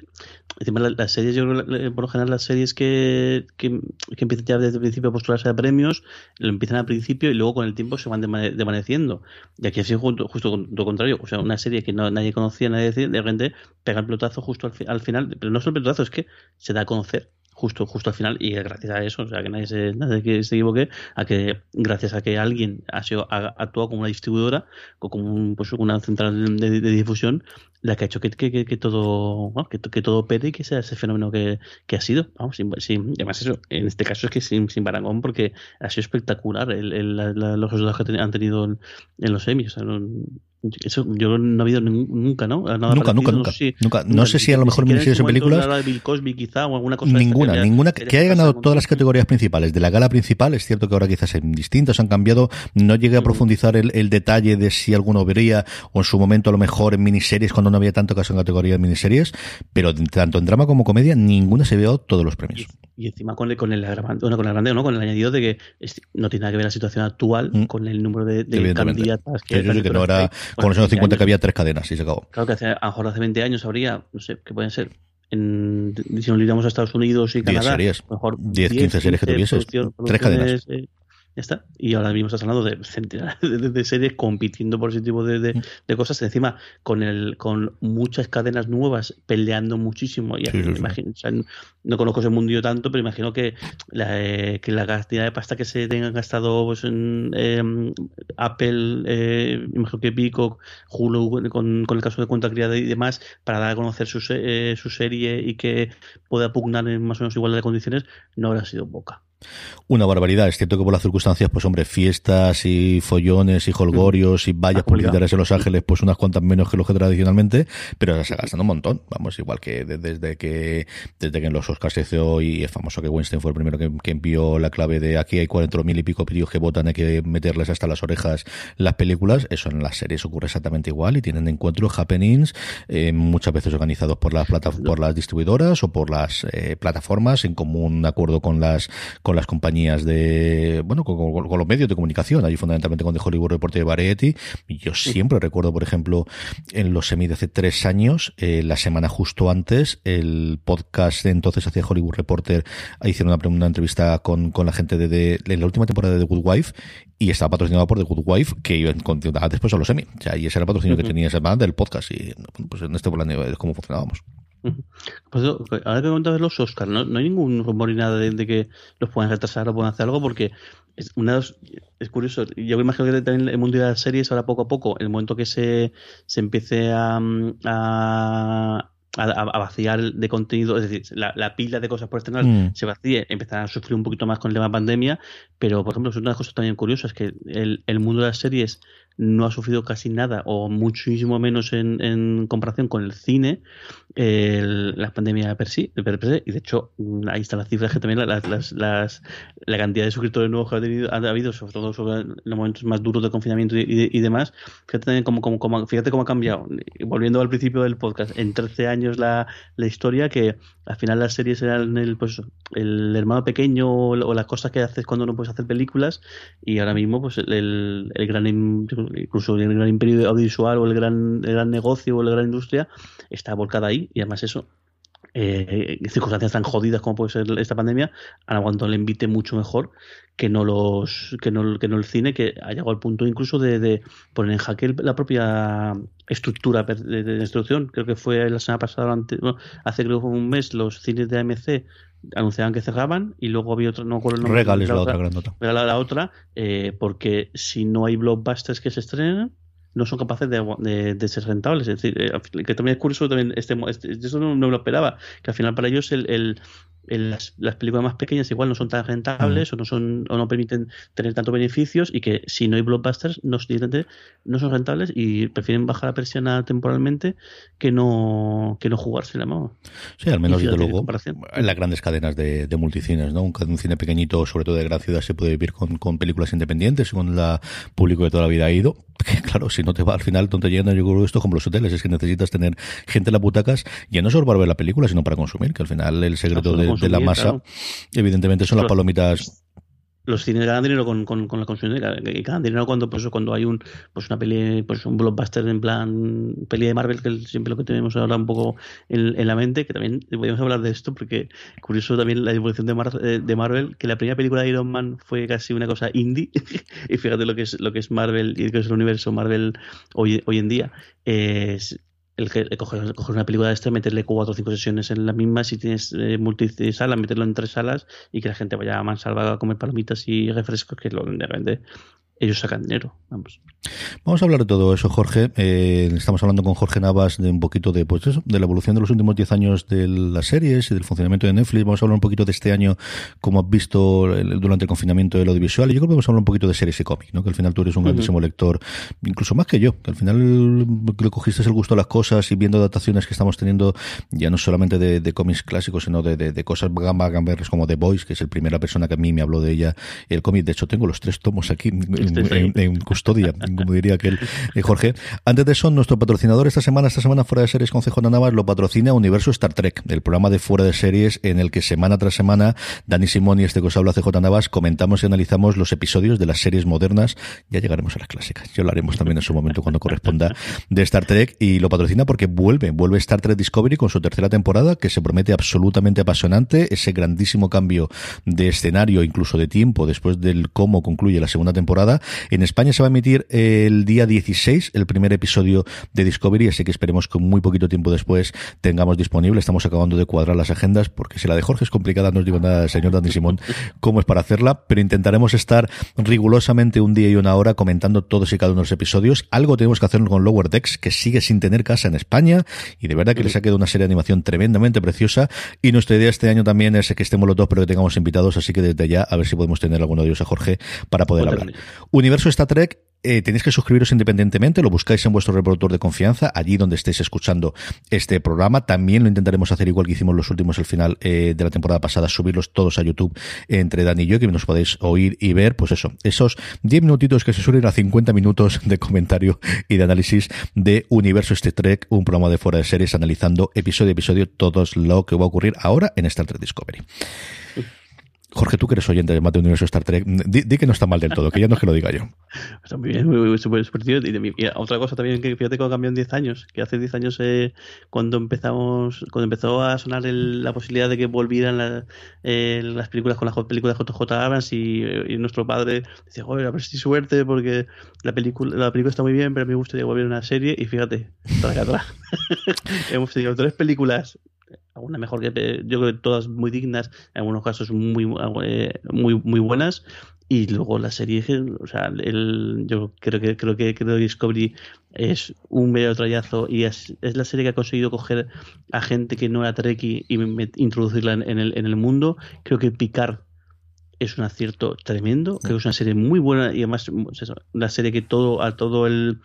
encima, las, series, yo creo por lo general, las series que, que, que, empiezan ya desde el principio a postularse a premios, lo empiezan al principio y luego con el tiempo se van desvaneciendo. Y aquí ha sido justo, justo lo contrario. O sea, una serie que no, nadie conocía, nadie decía, de repente pega el pelotazo justo al, al final. Pero no solo el pelotazo, es que se da a conocer justo, justo al final, y gracias a eso, o sea, que nadie se, nadie se equivoque, a que gracias a que alguien ha, sido, ha actuado como una distribuidora, como un, pues, una central de, difusión, la que ha hecho que, que, que, todo que, que, todo pete y que sea ese fenómeno que, ha sido. Vamos, sin, sin, además eso, en este caso es que sin, sin parangón, porque ha sido espectacular el, el, los resultados que han tenido en, los semis. O sea, eso yo no he habido nunca, ¿no? nunca, nunca, nunca, no sé, nunca. No sé si a lo mejor si miniseries o películas. quizá, o alguna cosa ninguna, ninguna que, haya ganado todas las categorías principales. De la gala principal, es cierto que ahora quizás en distintos han cambiado. No llegué a profundizar el, el, detalle de si alguno vería, o en su momento a lo mejor en miniseries, cuando no había tanto caso en categoría de miniseries, pero tanto en drama como comedia, ninguna se vio todos los premios. Y, encima con el, con el bueno, con el agravante, ¿no? Con el añadido de que no tiene nada que ver la situación actual mm. con el número de, de candidatas que, que, que no era con los años 50 que había tres cadenas y se acabó. Claro que hace, a lo mejor hace 20 años habría, no sé, ¿qué pueden ser? En, si nos lidiamos a Estados Unidos y Canadá, 10 series. mejor 10, 15 series que tuvieses. Tres cadenas. Eh, está. Y ahora mismo estás hablando de centenares de, series compitiendo por ese tipo de, de, cosas. Encima, con el con muchas cadenas nuevas peleando muchísimo. Y Imagino, no conozco ese mundillo tanto, pero imagino que la, eh, que la cantidad de pasta que se tengan gastado pues, en em, Apple, eh, imagino que Pico, Hulu, con, con, el caso de cuenta criada y demás, para dar a conocer su, eh, su serie y que pueda pugnar en más o menos igualdad de condiciones, no habrá sido poca. Una barbaridad. Es cierto que por las circunstancias, pues hombre, fiestas y follones y holgorios y vallas publicitarias en Los Ángeles, pues unas cuantas menos que lo que tradicionalmente, pero se gastan un montón. Vamos, igual que desde que desde que en los Oscars se hizo y es famoso que Weinstein fue el primero que, envió la clave de aquí hay cuatro mil y pico vídeos que votan, hay que meterles hasta las orejas las películas. Eso en las series ocurre exactamente igual y tienen encuentros, happenings, eh, muchas veces organizados por las por las distribuidoras o por las eh, plataformas en común acuerdo con las con las compañías de, bueno, con, los medios de comunicación, allí fundamentalmente con The Hollywood Reporter de Variety. Y yo siempre recuerdo, por ejemplo, en los semi de hace tres años, eh, la semana justo antes, el podcast de entonces hacía Hollywood Reporter, hicieron una, una entrevista con, con la gente de, de, la última temporada de The Good Wife y estaba patrocinado por The Good Wife, que iba continuar después a los semi. O sea, y ese era el patrocinio que tenía esa banda del podcast. Y pues en este plan es cómo funcionábamos. Pues ahora que comentas de los Oscars, ¿no? hay ningún rumor ni nada de, que los puedan retrasar o puedan hacer algo, porque es, una, es curioso. Yo me imagino que también el mundo de las series, ahora poco a poco, el momento que se, se empiece a, a a, vaciar de contenido, es decir, la, pila de cosas por estrenar mm. se vacíe, empezará a sufrir un poquito más con el tema pandemia, pero por ejemplo, es una de las cosas también curiosas que el, el mundo de las series no ha sufrido casi nada o muchísimo menos en, en comparación con el cine, la pandemia per sí, y de hecho mm, ahí están las cifras que también las, las, las, la cantidad de suscriptores nuevos que ha, tenido, ha habido, sobre todo sobre los momentos más duros de confinamiento y, demás, fíjate cómo, cómo, fíjate cómo ha cambiado, volviendo al principio del podcast, en 13 años la, la historia que al final las series eran el, pues, el hermano pequeño o, las cosas que haces cuando no puedes hacer películas y ahora mismo pues el, el gran incluso el gran imperio audiovisual o el gran, gran negocio o la gran industria está volcada ahí y además eso eh, circunstancias tan jodidas como puede ser esta pandemia han aguantado el envite mucho mejor que no los que no, que no el cine que ha llegado al punto incluso de, poner en jaque la propia estructura de, instrucción creo que fue la semana pasada hace creo un mes los cines de AMC anunciaban que cerraban y luego había otro, no recuerdo el nombre. Regal es la, otra grandota. La, la otra, eh, porque si no hay blockbusters que se estrenen, no son capaces de, de, ser rentables. Es decir, eh, que también es curioso, también este, este eso no, no, lo esperaba, que al final para ellos el, el, las, las, películas más pequeñas igual no son tan rentables o no son o no permiten tener tantos beneficios y que si no hay blockbusters no, no son rentables y prefieren bajar la persiana temporalmente que no que no jugársela ¿no? sí al menos desde luego en las grandes cadenas de, de multicines no un, un, cine pequeñito sobre todo de gran ciudad se puede vivir con, con películas independientes con el público de toda la vida ha ido que claro si no te va al final donde llegan yo creo esto como los hoteles. Es que necesitas tener gente en las butacas y no solo para ver la película sino para consumir que al final el secreto de de la masa, evidentemente son las palomitas los cines ganan dinero con, con, con la consumición y ganan dinero cuando pues cuando hay un pues una peli pues un blockbuster en plan peli de Marvel que siempre lo que tenemos ahora un poco en, la mente que también podemos hablar de esto porque curioso también la evolución de, eh, de Marvel que la primera película de Iron Man fue casi una cosa indie y fíjate lo que es lo que es Marvel y lo que es el universo Marvel hoy, hoy en día el que coger, una película de este, meterle cuatro o cinco sesiones en la misma, si tienes eh, multisala, meterlo en tres salas y que la gente vaya a mansalva a comer palomitas y refrescos, que lo de repente ellos sacan dinero. Vamos. Vamos a hablar de todo eso, Jorge. Eh, estamos hablando con Jorge Navas de un poquito de, pues eso, de la evolución de los últimos 10 años de las series y del funcionamiento de Netflix. Vamos a hablar un poquito de este año, como has visto durante el confinamiento del audiovisual. Y yo creo que vamos a hablar un poquito de series y cómics, ¿no? Que al final tú eres un grandísimo lector, incluso más que yo, que al final le cogiste el gusto a las cosas y viendo adaptaciones que estamos teniendo, ya no solamente de, cómics clásicos, sino de, de, cosas gamba gamberres como The Boys, que es el primera persona que a mí me habló de ella, el cómic. De hecho, tengo los tres tomos aquí en, custodia, como diría aquel eh, Jorge. Antes de eso, nuestro patrocinador esta semana, esta semana fuera de series con CJ Navas, lo patrocina Universo Star Trek, el programa de fuera de series en el que semana tras semana Dani Simón y este cosa habla CJ Navas comentamos y analizamos los episodios de las series modernas. Ya llegaremos a las clásicas. Ya lo haremos también en su momento cuando corresponda de Star Trek y lo patrocina porque vuelve, vuelve Star Trek Discovery con su tercera temporada que se promete absolutamente apasionante, ese grandísimo cambio de escenario, incluso de tiempo, después del cómo concluye la segunda temporada. En España se va a emitir el día 16 el primer episodio de Discovery, así que esperemos que muy poquito tiempo después tengamos disponible. Estamos acabando de cuadrar las agendas, porque si la de Jorge es complicada, no os digo nada, señor Dani Simón, cómo es para hacerla, pero intentaremos estar rigurosamente un día y una hora comentando todos y cada uno de los episodios. Algo tenemos que hacer con Lower Decks, que sigue sin tener casa en España, y de verdad que les ha quedado una serie de animación tremendamente preciosa, y nuestra idea este año también es que estemos los dos, pero que tengamos invitados, así que desde ya a ver si podemos tener alguno de ellos a Jorge para poder hablar. Universo Star Trek eh, tenéis que suscribiros independientemente, lo buscáis en vuestro reproductor de confianza, allí donde estéis escuchando este programa. También lo intentaremos hacer igual que hicimos los últimos al final eh, de la temporada pasada, subirlos todos a YouTube entre Dani y yo, que nos podéis oír y ver, pues eso, esos 10 minutitos que se suelen a 50 minutos de comentario y de análisis de Universo Star Trek, un programa de fuera de series analizando episodio a episodio todo lo que va a ocurrir ahora en Star Trek Discovery. Jorge, tú que eres oyente de Mate Universo Star Trek, di, que no está mal del todo, que ya no es que lo diga yo. Está muy bien, muy, súper, Y, otra cosa también que fíjate cómo cambió en 10 años, que hace 10 años eh, cuando empezamos, cuando empezó a sonar la posibilidad de que volvieran eh, las películas con las películas JJ Abrams y, nuestro padre decía, joder, a ver si suerte porque la película, la película está muy bien, pero me gustaría volver a una serie y fíjate, para atrás. Hemos tenido tres películas alguna mejor que yo creo que todas muy dignas, en algunos casos muy eh, muy muy buenas. Y luego la serie o sea el, yo creo que creo que creo que Discovery es un medio trayazo y es, es, la serie que ha conseguido coger a gente que no era Trekkie y introducirla en, el, en el mundo. Creo que Picard es un acierto tremendo. Creo que es una serie muy buena y además pues una serie que todo a todo el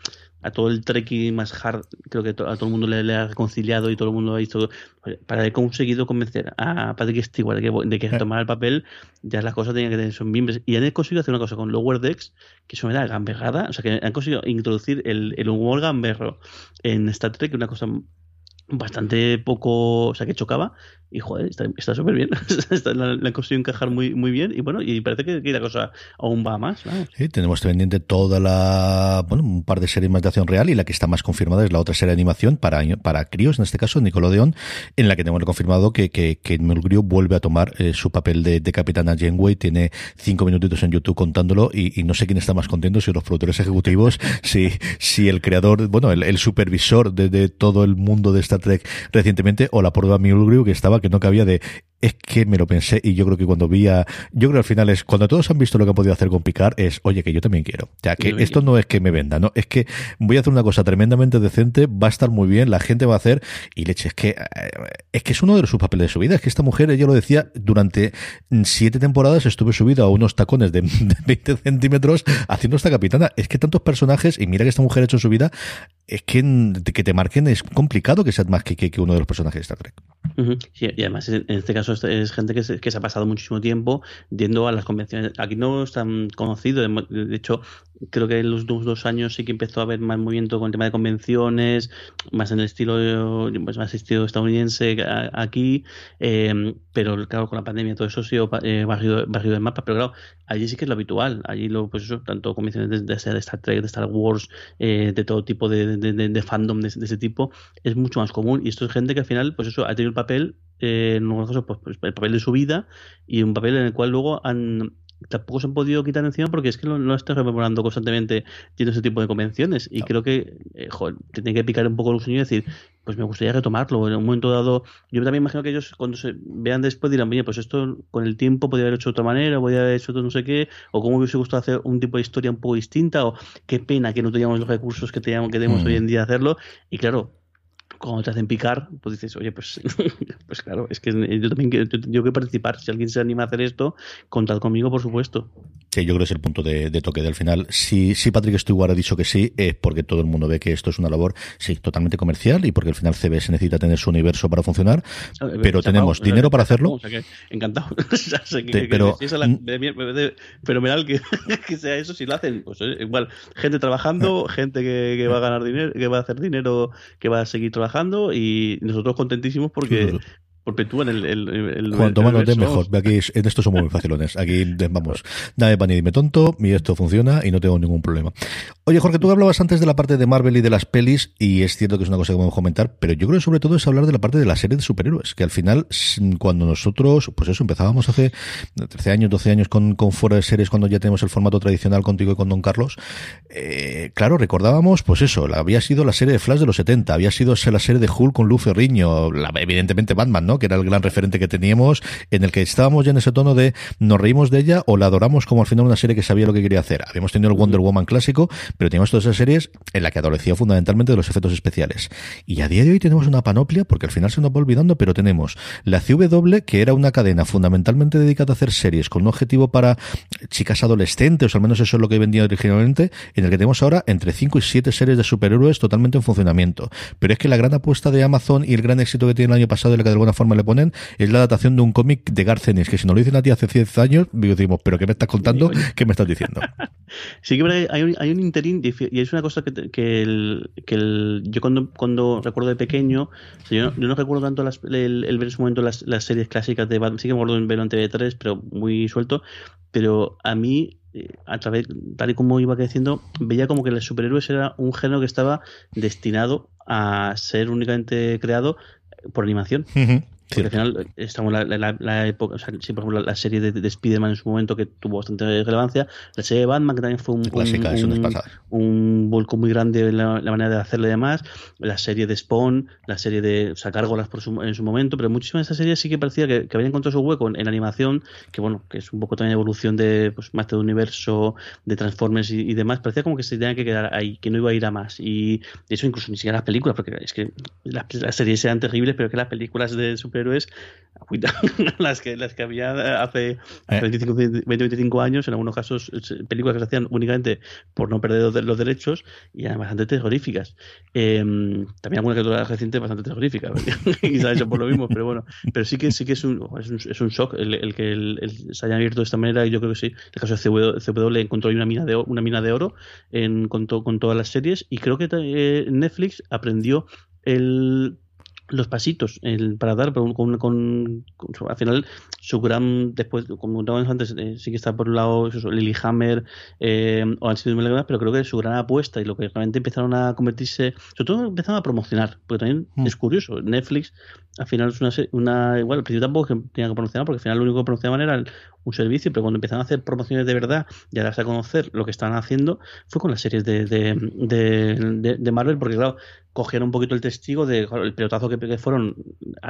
a todo el trekking más hard, creo que a todo el mundo le, ha reconciliado y todo el mundo ha visto, para haber conseguido convencer a Patrick Stewart de que, de que tomara el papel, ya las cosas tenían que tener son mimbres. Y han conseguido hacer una cosa con Lower Decks, que eso me da gamberrada, o sea, que han conseguido introducir el, el humor gamberro en Star Trek, una cosa bastante poco, o sea, que chocaba y joder, está súper bien. la, han conseguido encajar muy, muy bien y bueno, y parece que, la cosa aún va más. Sí, tenemos pendiente toda la, bueno, un par de series de acción real y la que está más confirmada es la otra serie de animación para, para críos, en este caso, Nickelodeon, en la que tenemos confirmado que, que, que Mulgrew vuelve a tomar eh, su papel de, de capitana Janeway, tiene cinco minutitos en YouTube contándolo y, no sé quién está más contento, si los productores ejecutivos, si, si el creador, bueno, el, supervisor de, de, todo el mundo de Trek recientemente o la prueba Mulgrew que estaba que no cabía de es que me lo pensé y yo creo que cuando vi a, yo creo que al final es, cuando todos han visto lo que han podido hacer con Picar, es, oye, que yo también quiero. O sea, que esto no es que me venda, ¿no? Es que voy a hacer una cosa tremendamente decente, va a estar muy bien, la gente va a hacer, y leche, es que, eh, es que es uno de sus papeles de su vida, es que esta mujer, ella lo decía, durante siete temporadas estuve subido a unos tacones de, 20 centímetros haciendo esta capitana. Es que tantos personajes, y mira que esta mujer ha hecho en su vida, es que que te marquen es complicado que sea más que, que, uno de los personajes de Star Trek. y además en este caso es, gente que se, que se, ha pasado muchísimo tiempo yendo a las convenciones. Aquí no es tan conocido, de hecho, creo que en los dos, años sí que empezó a haber más movimiento con el tema de convenciones, más en el estilo, pues más estilo estadounidense aquí, em, pero claro, con la pandemia todo eso ha sido eh, barrido, del mapa, pero claro, allí sí que es lo habitual, allí lo, pues eso, tanto convenciones de, Star Trek, de Star Wars, eh, de todo tipo de, de fandom de, ese tipo, es mucho más común, y esto es gente que al final, pues eso, ha tenido el papel eh, pues, pues, el papel de su vida y un papel en el cual luego han tampoco se han podido quitar encima porque es que no, no estoy rememorando constantemente yendo ese tipo de convenciones. Y creo que eh, joder, tiene que picar un poco el sueño y decir pues me gustaría retomarlo. En un momento dado yo también imagino que ellos cuando se vean después dirán oye pues esto con el tiempo podría haber hecho de otra manera podría haber hecho no sé qué o cómo hubiese gustado hacer un tipo de historia un poco distinta o qué pena que no teníamos los recursos que teníamos que tenemos mm. hoy en día hacerlo y claro cuando te hacen picar, pues dices, oye, pues, pues claro, es que yo también quiero, yo quiero participar. Si alguien se anima a hacer esto, contad conmigo, por supuesto. Sí, yo creo que es el punto de, toque del final. Si, si Patrick Stewart ha dicho que sí, es porque todo el mundo ve que esto es una labor, sí, totalmente comercial y porque al final CBS necesita tener su universo para funcionar, pero tenemos dinero para hacerlo. encantado. pero, fenomenal que, que sea eso si lo hacen. Pues igual, gente trabajando, gente que, que va a ganar dinero, que va a hacer dinero, que va a seguir trabajando y nosotros contentísimos porque perpetúan el, el, el Cuanto más nos mejor. Aquí en esto somos muy facilones. Aquí vamos, dame pan y dime tonto, y esto funciona y no tengo ningún problema. Oye, Jorge, tú hablabas antes de la parte de Marvel y de las pelis, y es cierto que es una cosa que podemos comentar, pero yo creo que sobre todo es hablar de la parte de la serie de superhéroes, que al final, cuando nosotros, pues eso, empezábamos hace 13 años, 12 años con, con fuera de series, cuando ya tenemos el formato tradicional contigo y con Don Carlos, eh, claro, recordábamos, pues eso, había sido la serie de Flash de los 70, había sido la serie de Hulk con Lou Ferriño, la, evidentemente Batman, ¿no? Que era el gran referente que teníamos, en el que estábamos ya en ese tono de nos reímos de ella o la adoramos como al final una serie que sabía lo que quería hacer. Habíamos tenido el Wonder Woman clásico, pero teníamos todas esas series en la que adolecía fundamentalmente de los efectos especiales. Y a día de hoy tenemos una panoplia, porque al final se nos va olvidando, pero tenemos la CW, que era una cadena fundamentalmente dedicada a hacer series con un objetivo para chicas adolescentes, o al menos eso es lo que vendía originalmente, en el que tenemos ahora entre 5 y 7 series de superhéroes totalmente en funcionamiento. Pero es que la gran apuesta de Amazon y el gran éxito que tiene el año pasado, y la que de alguna forma forma le ponen, es la adaptación de un cómic de Garcenis, que si no lo dicen a ti hace 10 años, decimos, pero ¿qué me estás contando? ¿Qué me estás diciendo? Sí que hay un, hay un interín y es una cosa que, que, el, que el, yo cuando, cuando recuerdo de pequeño, yo, no, recuerdo tanto el, ver en su momento las, las series clásicas de Batman, sí que me acuerdo en verlo en TV3, pero muy suelto, pero a mí eh, a través, tal y como iba creciendo, veía como que los superhéroes era un género que estaba destinado a ser únicamente creado por animación. Porque al final estamos en la, época, o sea, sí, por ejemplo, la, serie de, de Spider-Man en su momento que tuvo bastante relevancia, la serie de Batman que también fue un, un, un, volco muy grande en la, manera de hacerle y demás, la serie de Spawn, la serie de o por su, en su momento, pero muchísimas de esas series sí que parecía que, habían encontrado su hueco en, animación, que bueno, que es un poco también evolución de pues, más de universo, de Transformers y, demás, parecía como que se tenía que quedar ahí, que no iba a ir a más. Y eso incluso ni siquiera las películas, porque es que las, las series eran terribles, pero que las películas de super héroes, las que, las que había hace 25, 20, 25 años, en algunos casos películas que se hacían únicamente por no perder los derechos y además bastante terroríficas. Em, también alguna que otra reciente bastante terrorífica, quizás eso por lo mismo, pero bueno, pero sí que sí que es un, es un, es un shock el, que el, se haya abierto de esta manera y yo creo que sí, el caso de CW, encontró una mina de, una mina de oro en, con, con todas las series y creo que eh, Netflix aprendió el los pasitos el, para dar con, con, con, al final su gran después como contábamos antes eh, sí que está por un lado eso, Lilyhammer eh, o han sido pero creo que su gran apuesta y lo que realmente empezaron a convertirse sobre todo empezaron a promocionar porque también mm. es curioso Netflix al final es una, una igual al principio tampoco tenía que promocionar porque al final lo único que promocionaban era un servicio pero cuando empezaron a hacer promociones de verdad y a darse a conocer lo que estaban haciendo fue con las series de, de, de, de Marvel porque claro cogieron un poquito el testigo del pelotazo que, fueron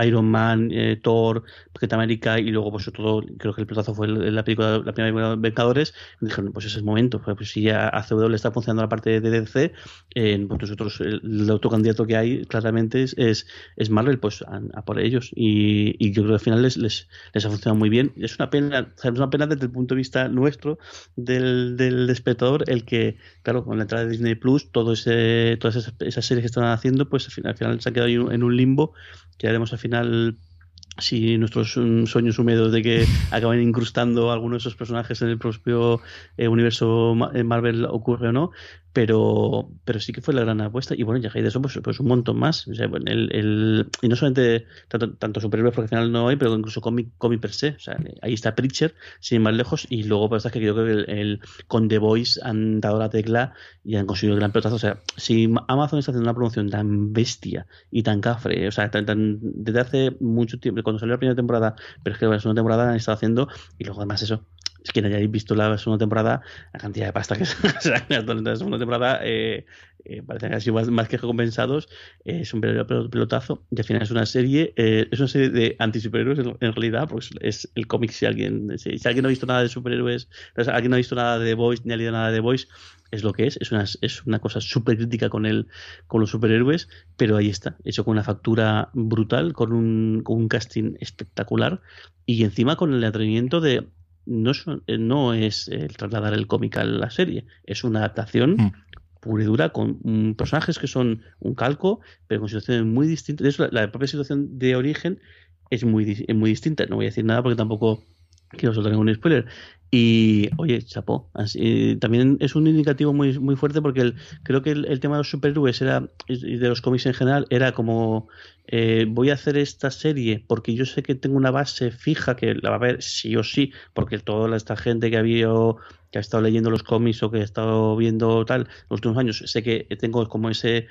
Iron Man, eh, Thor, Capitán América y luego pues todo, creo que el pelotazo fue la película, la primera película de Vengadores, y dijeron, pues ese es el momento, pues, pues si ya a CW está funcionando la parte de DC, eh, pues nosotros el, otro candidato que hay claramente es, es, Marvel, pues a, por ellos y, y, yo creo que al final les, les, les, ha funcionado muy bien. Es una pena, es una pena desde el punto de vista nuestro del, del espectador el que, claro, con la entrada de Disney Plus, todo ese, todas esas, esas series que están haciendo, pues al final, se ha quedado en un limbo. Que haremos al final si nuestros mm, sueños húmedos de que acaben incrustando algunos de esos personajes en el propio eh, universo Marvel ocurre o no, pero, pero sí que fue la gran apuesta. Y bueno, ya hay de eso, pues, pues, un montón más. O sea, el, el, y no solamente tanto, tanto superhéroes, porque al final no hay, pero incluso cómic, cómic per se. O sea, ahí está Preacher, sin ir más lejos. Y luego, pues, que creo que el, con The Voice han dado la tecla y han conseguido el gran pelotazo. O sea, si Amazon está haciendo una promoción tan bestia y tan cafre, o sea, tan, desde hace mucho tiempo, cuando salió la primera temporada, pero es que la segunda temporada han estado haciendo, y luego además eso, es que no hayáis visto la segunda temporada, la cantidad de pasta que se en la segunda temporada eh, eh, parece que ha sido más, que recompensados. Eh, es un pelotazo y al final es una serie, es una serie de antisuperhéroes en, en realidad, pues es el cómic. Si alguien, si, alguien no ha visto nada de superhéroes, alguien no ha visto nada de Voice ni ha leído nada de Voice, es lo que es, es una, es una cosa súper crítica con, el, con los superhéroes, pero ahí está, hecho con una factura brutal, con un, con un casting espectacular y encima con el atrevimiento de no es, eh, no es el trasladar el cómic a la serie, es una adaptación mm. pura y dura con personajes que son un calco, pero con situaciones muy distintas. De hecho, la, propia situación de origen es muy, muy distinta. No voy a decir nada porque tampoco quiero soltar ningún spoiler. Y, oye, chapó. también es un indicativo muy, muy fuerte porque el, creo que el, tema de los superhéroes era, y de los cómics en general era como eh, voy a hacer esta serie porque yo sé que tengo una base fija que la va a ver sí o sí, porque toda esta gente que había que ha estado leyendo los cómics o que ha estado viendo tal los últimos años, sé que tengo como ese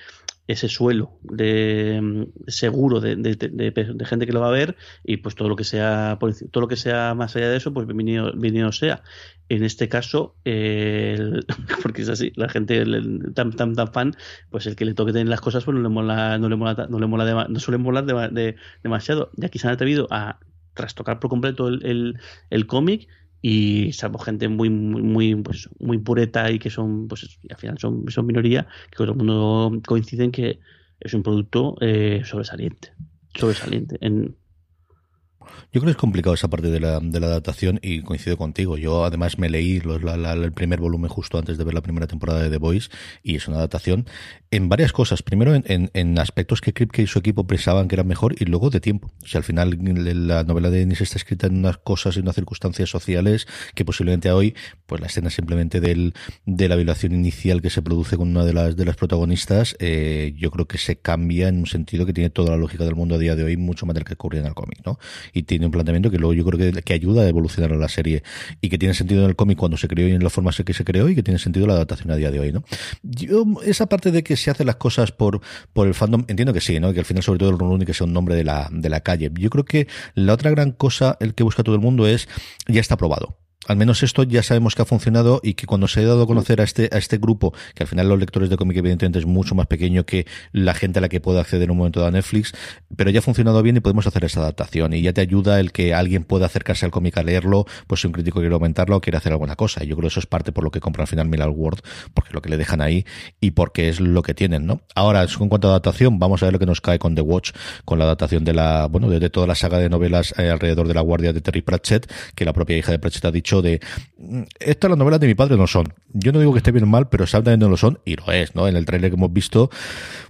ese suelo de mm, seguro de, gente que lo va a ver y pues todo lo que sea todo lo que sea más allá de eso pues bienvenido, sea. En este caso porque es así la gente tan, tan tan fan pues el que le toque tener las cosas pues no le mola no le mola no le mola no suele molar demasiado. Y aquí se han atrevido a trastocar por completo el, el, el cómic y salvo gente muy muy pues, muy pureta y que son pues al final son, son minoría que todo el mundo coincide en que es un producto eh, sobresaliente sobresaliente en Yo creo que es complicado esa parte de la, de la adaptación y coincido contigo. Yo además me leí el primer volumen justo antes de ver la primera temporada de The Voice y es una adaptación en varias cosas. Primero en, en, aspectos que Kripke y su equipo pensaban que eran mejor y luego de tiempo. Si al final la novela de Dennis está escrita en unas cosas y unas circunstancias sociales que posiblemente hoy, pues la escena simplemente del, de la violación inicial que se produce con una de las, de las protagonistas, eh, yo creo que se cambia en un sentido que tiene toda la lógica del mundo a día de hoy, mucho más del que ocurría en el cómic, ¿no? Y tiene un planteamiento que luego yo creo que, que ayuda a evolucionar a la serie y que tiene sentido en el cómic cuando se creó y en la forma que se creó y que tiene sentido la adaptación a día de hoy, ¿no? Yo, esa parte de que se hacen las cosas por, por el fandom, entiendo que sí, ¿no? Que al final sobre todo el run que sea un nombre de la, de la calle. Yo creo que la otra gran cosa, el que busca todo el mundo es, ya está probado al menos esto ya sabemos que ha funcionado y que cuando se ha dado a conocer a este, a este grupo, que al final los lectores de cómic evidentemente es mucho más pequeño que la gente a la que puede acceder en un momento a Netflix, pero ya ha funcionado bien y podemos hacer esa adaptación y ya te ayuda el que alguien pueda acercarse al cómic a leerlo, pues si un crítico quiere aumentarlo o quiere hacer alguna cosa. Y yo creo que eso es parte por lo que compra al final Millar World, porque es lo que le dejan ahí y porque es lo que tienen, ¿no? Ahora, en cuanto a adaptación, vamos a ver lo que nos cae con The Watch, con la adaptación de la, bueno, de, toda la saga de novelas eh, alrededor de la guardia de Terry Pratchett, que la propia hija de Pratchett ha dicho de estas las novelas de mi padre no son. Yo no digo que esté bien o mal, pero exactamente no lo son, y lo es, ¿no? En el trailer que hemos visto,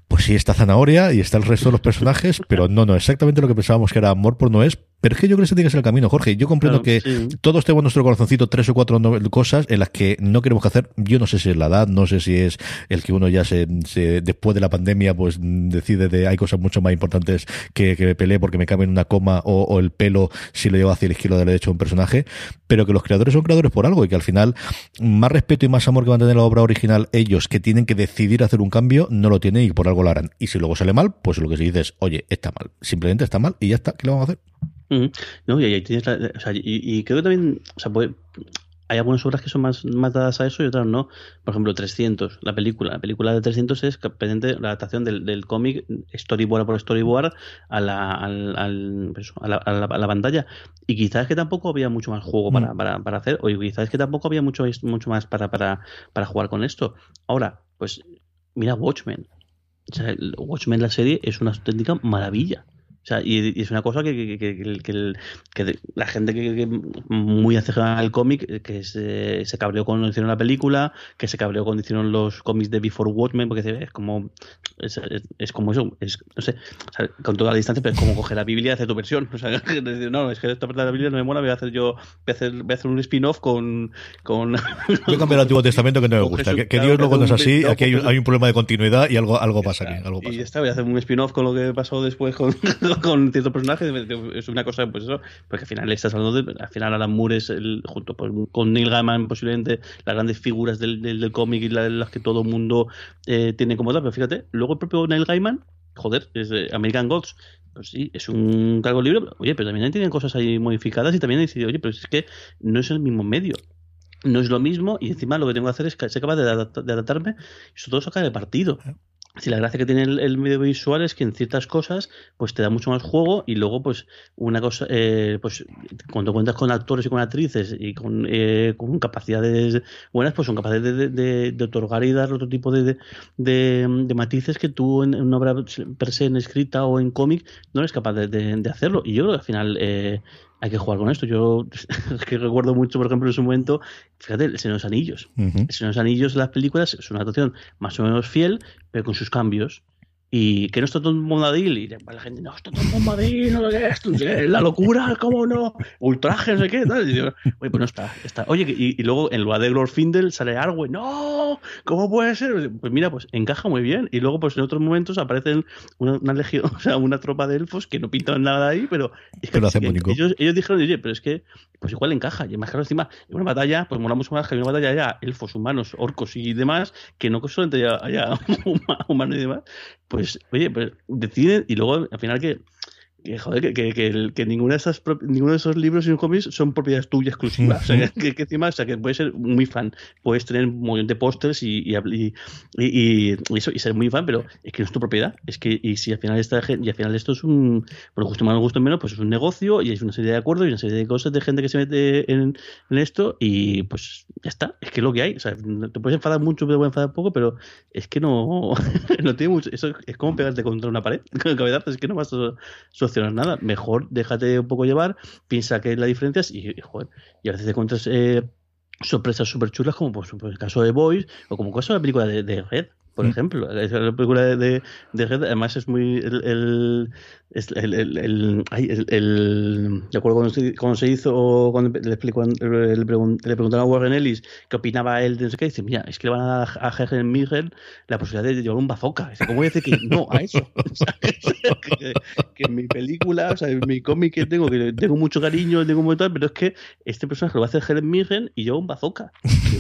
pues sí está Zanahoria y está el resto de los personajes, pero no, no, exactamente lo que pensábamos que era amor por no es, pero es que yo creo que ese tiene que ser el camino, Jorge. Yo comprendo que todos tenemos en nuestro corazoncito tres o cuatro cosas en las que no queremos que hacer. Yo no sé si es la edad, no sé si es el que uno ya se, después de la pandemia, pues decide de hay cosas mucho más importantes que, que me pelee porque me cabe en una coma o, el pelo si lo llevo hacia la izquierda o de la derecha un personaje, pero que los creadores son creadores por algo y que al final más respeto y más amor que van a tener la obra original ellos que tienen que decidir hacer un cambio, no lo tienen y por algo lo harán. Y si luego sale mal, pues lo que se dice es, oye, está mal. Simplemente está mal y ya está. ¿Qué le vamos a hacer? No, y ahí tienes o sea, y, creo que también, o sea, hay algunas obras que son más, más dadas a eso y otras no. Por ejemplo, 300, la película. La película de 300 es pendiente la adaptación del, del cómic storyboard por storyboard a la, al, a, la, a, la, pantalla. Y quizás que tampoco había mucho más juego para, mm. para, para, hacer, o quizás que tampoco había mucho, mucho más para, para, para jugar con esto. Ahora, pues mira Watchmen. O sea, Watchmen, la serie, es una auténtica maravilla. O sea, y, es una cosa que, que, que, que la gente que, muy acejada al cómic, que se, se cabreó cuando hicieron la película, que se cabreó cuando hicieron los cómics de Before Watchmen, porque es como es, es, como eso, es, no sé, con toda la distancia, pero es como coger la Biblia y hacer tu versión. O sea, decir, no, es que esta parte de la Biblia no me mola, voy a hacer yo, voy a hacer, voy a hacer un spin-off con, con... Yo cambié el Antiguo Testamento que no me gusta, que, Dios luego no es así, aquí hay un, hay un, problema de continuidad y algo, algo pasa aquí. Algo pasa. Y ya está, voy a hacer un spin-off con lo que pasó después con con cierto personaje, es una cosa, pues eso, porque al final estás hablando de, al final Alan Moore es el, junto pues, con Neil Gaiman posiblemente las grandes figuras del, del, cómic y las, que todo el mundo eh, tiene como tal, pero fíjate, luego el propio Neil Gaiman, joder, es de American Gods, pues sí, es un cargo libre, oye, pero también tienen cosas ahí modificadas y también decidido, oye, pero es que no es el mismo medio no es lo mismo y encima lo que tengo que hacer es ser capaz de, adaptarme y sobre todo sacar el partido. Si la gracia que tiene el, medio visual es que en ciertas cosas pues te da mucho más juego y luego pues una cosa eh, pues cuando cuentas con actores y con actrices y con, eh, con capacidades buenas pues son capaces de, otorgar y dar otro tipo de, de, matices que tú en, una obra per se en escrita o en cómic no eres capaz de, hacerlo. Y yo creo que al final eh, hay que jugar con esto. Yo es que recuerdo mucho, por ejemplo, en su momento, fíjate, El Señor de los Anillos. El Señor de los Anillos, las películas, es una adaptación más o menos fiel, pero con sus cambios y que no está todo Bombadil y la gente no está todo Bombadil no sé qué la locura cómo no ultraje no sé qué tal. Y digo, oye pues no está, está. oye y, y, luego en lugar de Glorfindel sale Arwen no cómo puede ser pues mira pues encaja muy bien y luego pues en otros momentos aparecen una, legión o sea una tropa de elfos que no pintan nada ahí pero, es que, ellos, ellos dijeron oye pero es que pues igual encaja y más claro encima en una batalla pues mola mucho más que en una batalla haya elfos humanos orcos y demás que no solamente haya, haya humanos y demás pues, oye, pues deciden y luego al final que que joder, que, que, que, que ninguna de esas, ninguno de esos libros y cómics son propiedades tuyas exclusivas. o sea, que, encima, o sea, que puedes ser muy fan, puedes tener un montón de pósters y y, y, y, eso, y ser muy fan, pero es que no es tu propiedad. Es que, y si al final esta y al final esto es un, por gusto más o gusto menos, pues es un negocio y hay una serie de acuerdos y una serie de cosas de gente que se mete en, en esto y pues ya está, es que es lo que hay. O sea, te puedes enfadar mucho, te puedes enfadar poco, pero es que no, no tiene mucho. Eso es como pegarte contra una pared, con es que no vas a solucionas nada. Mejor déjate un poco llevar, piensa que hay las diferencias y, joder, y a veces te encuentras eh, sorpresas súper chulas como pues, el caso de Boys o como el caso de la película de, de Red, por mm. ejemplo. La película de, de, de, Red además es muy... el, el el, el, el, el, el acuerdo cuando se, cuando se hizo, cuando le, explicó, le, le, preguntaron a Warren Ellis qué opinaba él de no sé qué, dice, mira, es que le van a dar a Mirren la posibilidad de llevar un bazooka. Dice, ¿cómo voy a decir que no a eso? que, en mi película, o sea, en mi cómic que tengo, que tengo mucho cariño, tengo mucho tal, pero es que este personaje lo va a hacer Helen Mirren y yo un bazooka.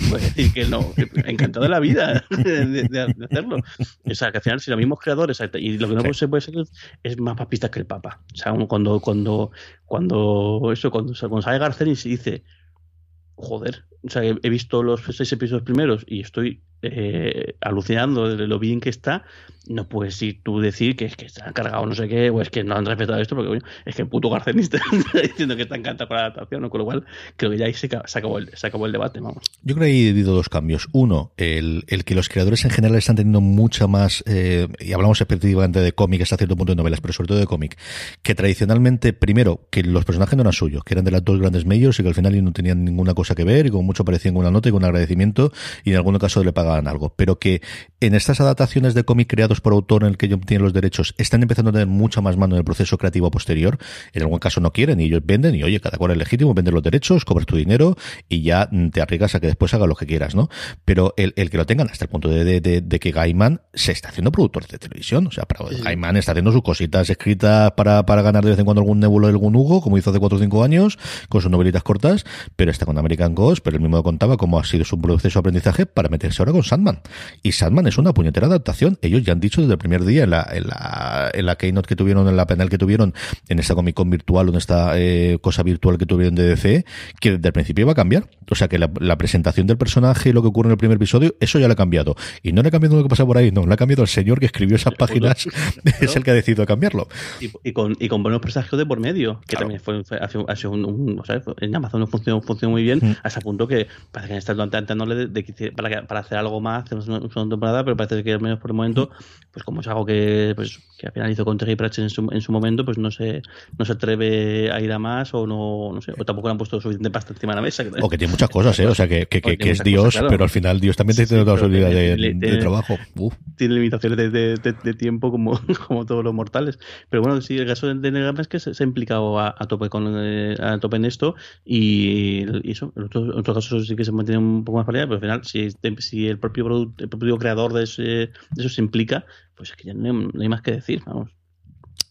Puede decir que no, que encantado de la vida de, de, de, hacerlo. O sea, que al final, si los mismos creadores, y lo que no se puede ser es más papista que el Papa. O sea, cuando, cuando, cuando eso, cuando, cuando sale Garcenis y dice, joder, o sea, he, visto los seis episodios primeros y estoy eh, alucinando de lo bien que está, no puedes ir tú decir que es que está cargado no sé qué, o es que no han respetado esto, porque es que el puto Garcenista está diciendo que está encantado con la adaptación, con lo cual creo que ya ahí se, se, acabó, el, se acabó el debate, vamos. Yo creo que he habido dos cambios. Uno, el, el que los creadores en general están teniendo mucha más, eh, y hablamos específicamente de cómic hasta cierto punto de novelas, pero sobre todo de cómic, que tradicionalmente, primero, que los personajes no eran suyos, que eran de las dos grandes medios y que al final no tenían ninguna cosa que ver y como mucho parecían con una nota y con un agradecimiento y en algún caso le pagaban algo, pero que en estas adaptaciones de cómic creados por autor en el que ellos tienen los derechos, están empezando a tener mucha más mano en el proceso creativo posterior. En algún caso no quieren y ellos venden y oye, cada cual es legítimo, vender los derechos, cobras tu dinero y ya te arriesgas a que después haga lo que quieras, ¿no? Pero el, el que lo tengan hasta el punto de, de, de, que Gaiman se está haciendo productor de televisión. O sea, para, sí. Gaiman está haciendo sus cositas escritas para, para ganar de vez en cuando algún nebulo de algún Hugo, como hizo hace 4 o 5 años, con sus novelitas cortas, pero está con American Ghost, pero mismo contaba cómo ha sido su proceso de aprendizaje para meterse ahora con Sandman. Y Sandman es una puñetera adaptación. Ellos ya han dicho desde el primer día en la, en la, en la keynote que tuvieron, en la panel que tuvieron, en esta Comic Con virtual o en esta eh, cosa virtual que tuvieron de DC, que desde el principio iba a cambiar. O sea que la, la, presentación del personaje y lo que ocurre en el primer episodio, eso ya lo ha cambiado. Y no le ha cambiado lo que pasa por ahí, no, le ha cambiado el señor que escribió esas páginas, es el que ha decidido cambiarlo. Y, y, con, y con buenos presagios de por medio, que claro. también fue, fue, un, un, o sea, en Amazon funcionó, funcionó muy bien, mm. hasta punto que parece que están intentándole de, de, de, para, para hacer algo más, hacer una, una temporada, pero parece que al menos por el momento, pues como es algo que, pues, que al final hizo con Terry Pratchett en su, en su momento, pues no se, no se atreve a ir a más o no, no sé, o tampoco le han puesto suficiente pasta encima de la mesa. O que tiene muchas cosas, ¿eh? O sea, que, que, que, que es Dios, cosas, claro. pero al final Dios también sí, tiene otra posibilidad de, de, de, trabajo. Uf. Tiene limitaciones de, tiempo como, como todos los mortales. Pero bueno, sí, el caso de Negama es que se, se, ha implicado a, a tope con eh, a tope en esto y, y eso, en otros, en otros, casos sí que se mantiene un poco más variedad, pero al final, si, el propio el propio creador de, ese, de eso se implica, pues es que ya no hay más que decir, vamos.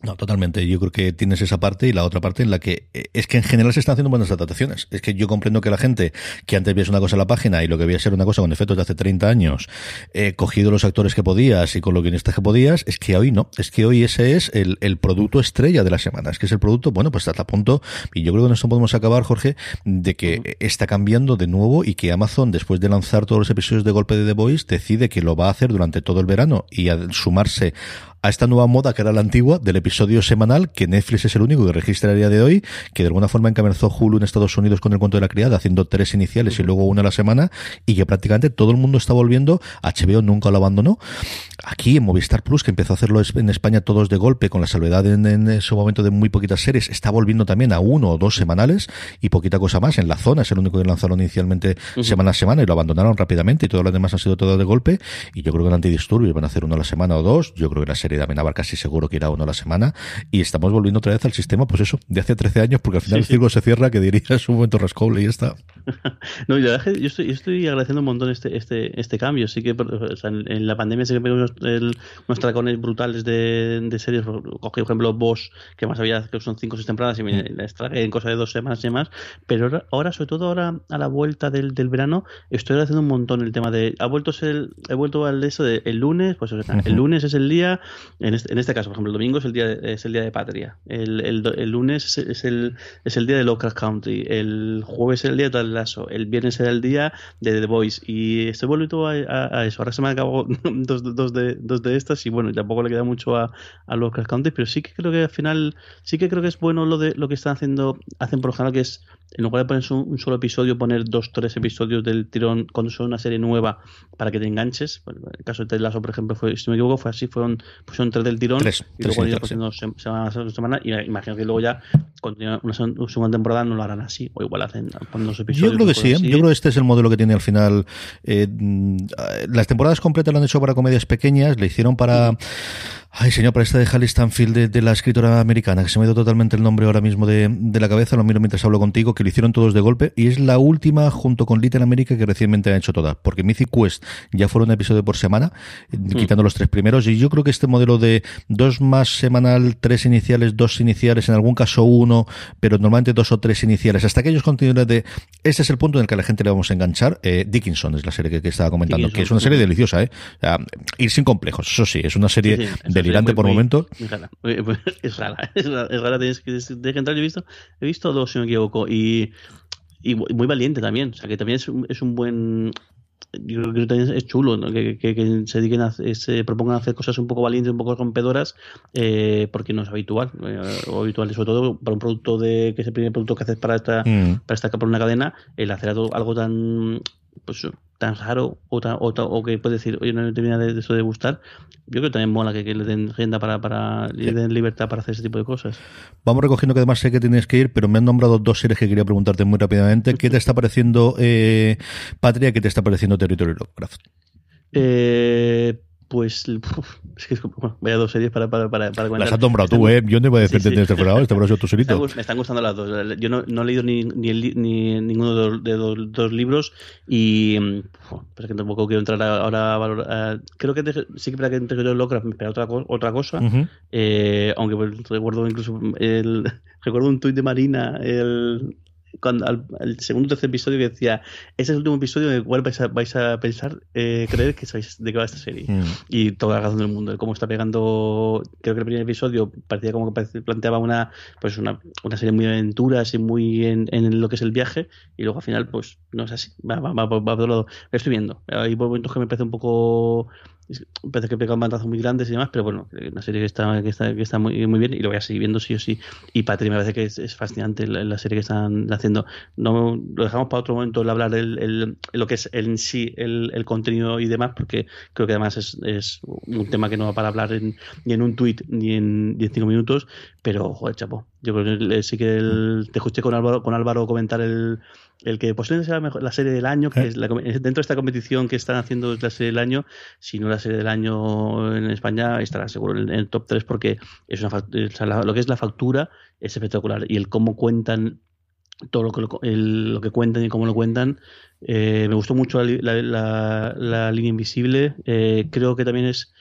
No, totalmente. Yo creo que tienes esa parte y la otra parte en la que eh, es que en general se están haciendo buenas adaptaciones. Es que yo comprendo que la gente que antes veía una cosa en la página y lo que veía ser una cosa con efectos de hace 30 años, eh, cogido los actores que podías y con los guionistas que podías, es que hoy no. Es que hoy ese es el, el producto estrella de la semana. Es que es el producto, bueno, pues hasta punto, y yo creo que en esto podemos acabar, Jorge, de que uh -huh. está cambiando de nuevo y que Amazon, después de lanzar todos los episodios de golpe de The Voice, decide que lo va a hacer durante todo el verano y al sumarse a esta nueva moda que era la antigua del episodio semanal que Netflix es el único que registra a día de hoy, que de alguna forma encabezó Hulu en Estados Unidos con el cuento de la criada, haciendo tres iniciales y luego una a la semana, y que prácticamente todo el mundo está volviendo, HBO nunca lo abandonó. Aquí en Movistar Plus, que empezó a hacerlo en España todos de golpe, con la salvedad en, en ese momento de muy poquitas series, está volviendo también a uno o dos semanales y poquita cosa más. En la zona es el único que lanzaron inicialmente uh -huh. semana a semana y lo abandonaron rápidamente y todos los demás han sido todo de golpe. Y yo creo que en Antidisturbios van a hacer uno a la semana o dos. Yo creo que la serie de Amenábar casi seguro que irá uno a la semana. Y estamos volviendo otra vez al sistema, pues eso, de hace 13 años, porque al final sí, el círculo sí. se cierra, que diría es un momento rascable y ya está. no, yo, yo, estoy, yo estoy agradeciendo un montón este, este, este cambio. Sí que o sea, en, en, la pandemia sí que unos, el, unos tracones brutales de, de series. Cogí, por ejemplo, Boss, que más había que son 5 o 6 temporadas y me mm. la extraje en cosa de dos semanas y demás. Pero ahora, ahora, sobre todo ahora, a la vuelta del, del verano, estoy agradeciendo un montón el tema de. Ha vuelto el, he vuelto al eso de el lunes, pues o sea, el lunes es el día, en este, en este, caso, por ejemplo, el domingo es el día de, es el día de patria. El, el, el lunes es, el, es el día de Local Country. El jueves es el día de Lasso. El viernes era el día de The Voice. Y estoy volviendo a, a, a, eso. Ahora se me acabó dos, dos, de, dos de estas y bueno, tampoco le queda mucho a, a Local Country, pero sí que creo que al final, sí que creo que es bueno lo de lo que están haciendo, hacen por ejemplo, que es en lugar de poner un, solo episodio, poner dos, tres episodios del tirón cuando son una serie nueva para que te enganches. en el caso de Ted Lasso, por ejemplo, fue, si no me equivoco, fue así, fueron, pusieron tres del tirón tres, y luego ya poniendo semana a semana. Y imagino que luego ya cuando una segunda temporada no lo harán así, o igual hacen dos episodios. Yo creo que sí, ¿eh? yo creo que este es el modelo que tiene al final. Eh, mm, las temporadas completas lo han hecho para comedias pequeñas, le hicieron para. Ay, señor, para esta de Hallie Stanfield, de, la escritora americana, que se me ha ido totalmente el nombre ahora mismo de, de, la cabeza, lo miro mientras hablo contigo, que lo hicieron todos de golpe, y es la última, junto con Little America, que recientemente han hecho todas, porque Mythic Quest ya fueron un episodio por semana, mm. quitando los tres primeros, y yo creo que este modelo de dos más semanal, tres iniciales, dos iniciales, en algún caso uno, pero normalmente dos o tres iniciales, hasta aquellos contenidos de, este es el punto en el que a la gente le vamos a enganchar, eh, Dickinson es la serie que, estaba comentando, que es una serie deliciosa, ¿eh? ir sin complejos, eso sí, es una serie de delirante por momentos. Pues, es rara, es rara, es rara tienes que, que entrar. Yo he visto, he visto dos, si no me equivoco, y, y muy valiente también. O sea, que también es, es un buen yo creo que también es chulo que, que, se dediquen a, se propongan hacer cosas un poco valientes, un poco rompedoras, eh, porque no es habitual, eh, o habitual, sobre todo para un producto de que es el primer producto que haces para esta, mm. para esta por una cadena, el hacer algo, algo tan pues tan raro o, o, que puede decir, oye, no me termina de, eso de gustar, yo creo que también mola que, le den agenda para, para le den libertad para hacer ese tipo de cosas. Vamos recogiendo que además sé que tienes que ir, pero me han nombrado dos series que quería preguntarte muy rápidamente. ¿Qué te está pareciendo eh, Patria? ¿Qué te está pareciendo Territory Lovecraft? Eh, pues es que es como, vaya dos series para, para, para, para Las has nombrado tú, ¿eh? Yo no voy a decirte sí, sí. este programa, este programa tú solito. Me están, gustando las dos. Yo no, no he leído ni, ni, el, ni ninguno de los, de los, dos libros y pero que tampoco quiero entrar ahora a valorar. creo que te, sí que para que entre yo Lovecraft me espera otra, otra cosa, uh -huh. eh, aunque pues, recuerdo incluso el, recuerdo un tuit de Marina el cuando al, al, segundo o tercer episodio que decía ese es el último episodio en el cual vais a, vais a pensar eh, creer que sabéis de qué va esta serie mm. y toda la razón del mundo cómo está pegando creo que el primer episodio parecía como que planteaba una pues una, una serie muy de aventuras y muy en, en, lo que es el viaje y luego al final pues no es así va, va, va, va por otro lado. Lo estoy viendo. Hay momentos que me parece un poco parece que pega un bandazos muy grandes y demás, pero bueno, una serie que está, que está, que está muy, muy bien y lo voy a seguir viendo sí o sí. Y Patri me parece que es, es fascinante la, serie que están haciendo. No lo dejamos para otro momento el hablar el, lo que es en sí el, el, contenido y demás, porque creo que además es, es un tema que no va para hablar en, ni en un tweet ni en 15 minutos, pero joder, chapo. Yo creo que sí que te escuché con Álvaro, con Álvaro comentar el el que posiblemente sea la, mejor, la serie del año, que ¿Eh? es la, dentro de esta competición que están haciendo es la serie del año, si no la serie del año en España, estará seguro en, en el top 3 porque es una, o sea, la, lo que es la factura es espectacular y el cómo cuentan todo lo que, el, lo que cuentan y cómo lo cuentan. Eh, me gustó mucho la, la, la línea invisible. Eh, creo que también es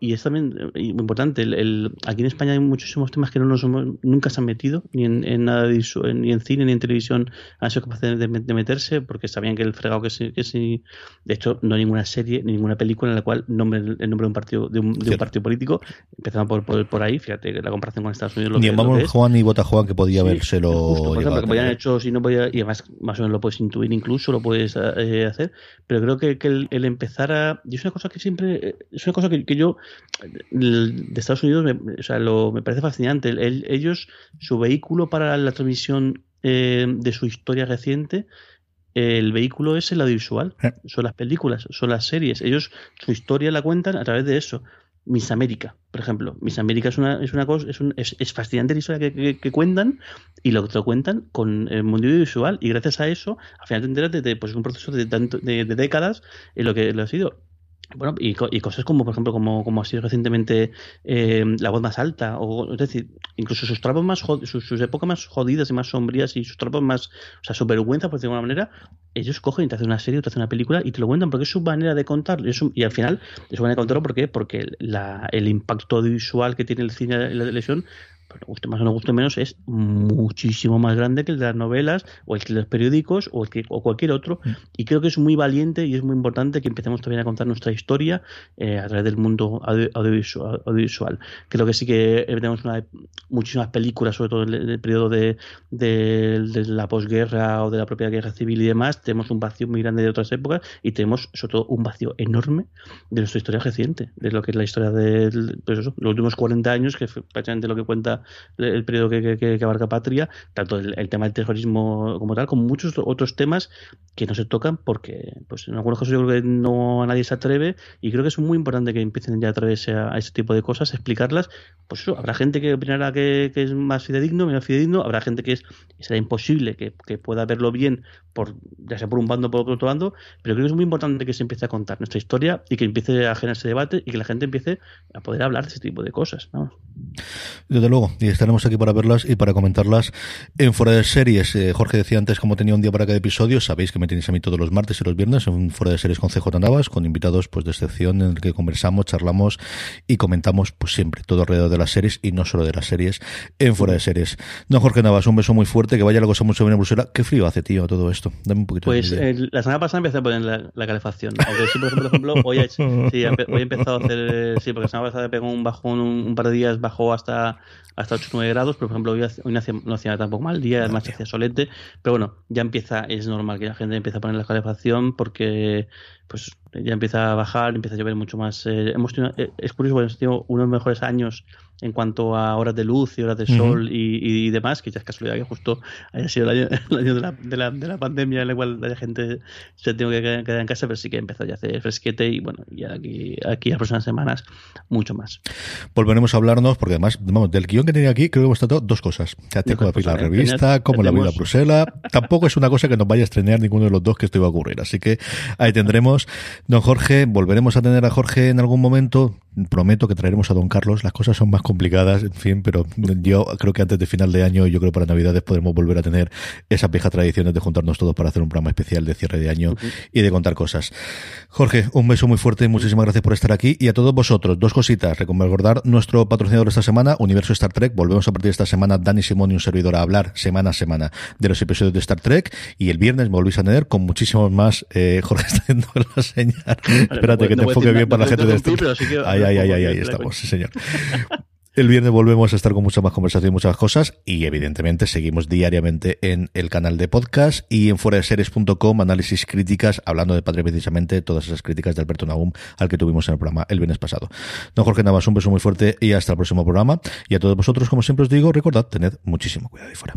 y es también eh, muy importante. El, el, aquí en España hay muchísimos temas que no nos hemos, nunca se han metido, ni en, en nada de, ni en cine ni en televisión han sido capaces de, de, meterse, porque sabían que el fregado que sí, que sí. De hecho, no hay ninguna serie, ni ninguna película en la cual nombre el nombre de un partido, de un, de un partido político, empezando por, por, por, ahí, fíjate, la comparación con Estados Unidos. Lo ni que, Vamos lo Juan ni Vota Juan que podía sí, habérselo. Justo, por ejemplo, que podían hecho, si no podía, y además más o menos lo puedes intuir incluso, lo puedes eh, hacer, pero creo que, que el, el, empezar a. Y es una cosa que siempre. Eh, es una cosa que, que yo de Estados Unidos me, o sea, lo, me parece fascinante. El, ellos, su vehículo para la transmisión eh, de su historia reciente, el vehículo es el audiovisual, eh. son las películas, son las series. Ellos su historia la cuentan a través de eso. Miss América, por ejemplo. Miss América es una, es una cosa, es, un, es, es fascinante la historia que, que, que, cuentan y lo que lo cuentan con el mundo audiovisual y gracias a eso, al final te enteras de, de pues, un proceso de, tanto, de, de décadas en lo que lo ha sido bueno, y, y, cosas como, por ejemplo, como, como ha sido recientemente eh, La voz más alta, o es decir, incluso sus trapos más sus, sus, épocas más jodidas y más sombrías y sus trapos más, o sea, su vergüenza, por decirlo de alguna manera, ellos cogen y te hacen una serie o te hacen una película y te lo cuentan porque es su manera de contar. Y, es y al final, es su manera de contarlo porque la, el impacto visual que tiene el cine la televisión nos guste más o no guste menos, es muchísimo más grande que el de las novelas o el de los periódicos o, el que, o cualquier otro. Mm. Y creo que es muy valiente y es muy importante que empecemos también a contar nuestra historia eh, a través del mundo audio, audiovisual, audiovisual, Creo que sí que tenemos una, muchísimas películas, sobre todo en el, periodo de, de, de, la posguerra o de la propia guerra civil y demás. Tenemos un vacío muy grande de otras épocas y tenemos sobre todo un vacío enorme de nuestra historia reciente, de lo que es la historia de pues eso, los últimos 40 años, que es prácticamente lo que cuenta el periodo que, abarca Patria, tanto el, tema del terrorismo como tal, como muchos otros temas que no se tocan porque pues en algunos casos yo creo que no a nadie se atreve y creo que es muy importante que empiecen ya a atreverse a, ese tipo de cosas, explicarlas. Pues habrá gente que opinará que, es más fidedigno, menos fidedigno, habrá gente que es será imposible que, que pueda verlo bien por ya sea por un bando o por otro bando, pero creo que es muy importante que se empiece a contar nuestra historia y que empiece a generarse debate y que la gente empiece a poder hablar de ese tipo de cosas. Desde luego, y estaremos aquí para verlas y para comentarlas en fuera de series. Eh, Jorge decía antes cómo tenía un día para cada episodio, sabéis que me tenéis a mí todos los martes y los viernes en fuera de series con CJ Navas, con invitados pues de excepción en el que conversamos, charlamos y comentamos pues siempre todo alrededor de las series y no solo de las series en fuera de series. Don Jorge Navas, un beso muy fuerte, que vaya la cosa mucho bien en Bruselas. Qué frío hace, tío, todo esto. Dame un poquito Pues la semana pasada empecé a poner la, calefacción. Aunque sí, por ejemplo, hoy, he, sí, hoy he empezado a hacer, sí, porque la semana pasada pegó un bajón un, par de días, bajó hasta hasta 8 o 9 grados, por ejemplo, hoy, no, hacía, no hacía tampoco mal día, además hacía solete, pero bueno, ya empieza, es normal que la gente empiece a poner la calefacción porque pues ya empieza a bajar, empieza a llover mucho más. Eh, hemos tenido, eh, es curioso, hemos tenido unos mejores años en cuanto a horas de luz y horas de sol y, demás, que ya es casualidad que justo haya sido el año, de, la, de, la, de, la, pandemia en la cual la gente se ha tenido que quedar en casa, pero sí que empezó ya a hacer fresquete y bueno, y aquí, aquí las próximas semanas mucho más. Volveremos a hablarnos, porque además, vamos, del guion que tenía aquí, creo que hemos tratado dos cosas. Ya tengo la revista, como la vida Bruselas. Tampoco es una cosa que nos vaya a estrenar ninguno de los dos que esto iba a ocurrir. Así que ahí tendremos. Don Jorge, volveremos a tener a Jorge en algún momento. Prometo que traeremos a Don Carlos. Las cosas son más complicadas, en fin, pero yo creo que antes de final de año, yo creo que para Navidades podremos volver a tener esas viejas tradiciones de juntarnos todos para hacer un programa especial de cierre de año y de contar cosas. Jorge, un beso muy fuerte, muchísimas gracias por estar aquí y a todos vosotros, dos cositas. Recordar nuestro patrocinador esta semana, Universo Star Trek. Volvemos a partir de esta semana, Dani Simón y un servidor a hablar semana a semana de los episodios de Star Trek y el viernes me volvéis a tener con muchísimos más. Eh, Jorge está haciendo la señal. Espérate que te enfoque bien para la gente de esto. Ay, ay, ay, ay, ahí estamos, sí señor. El viernes volvemos a estar con mucha más conversación y muchas cosas y evidentemente seguimos diariamente en el canal de podcast y en fuera de series.com análisis críticas hablando de Padre precisamente todas esas críticas de Alberto Nahum al que tuvimos en el programa el viernes pasado. Don Jorge Navas, un beso muy fuerte y hasta el próximo programa y a todos vosotros como siempre os digo recordad tened muchísimo cuidado ahí fuera.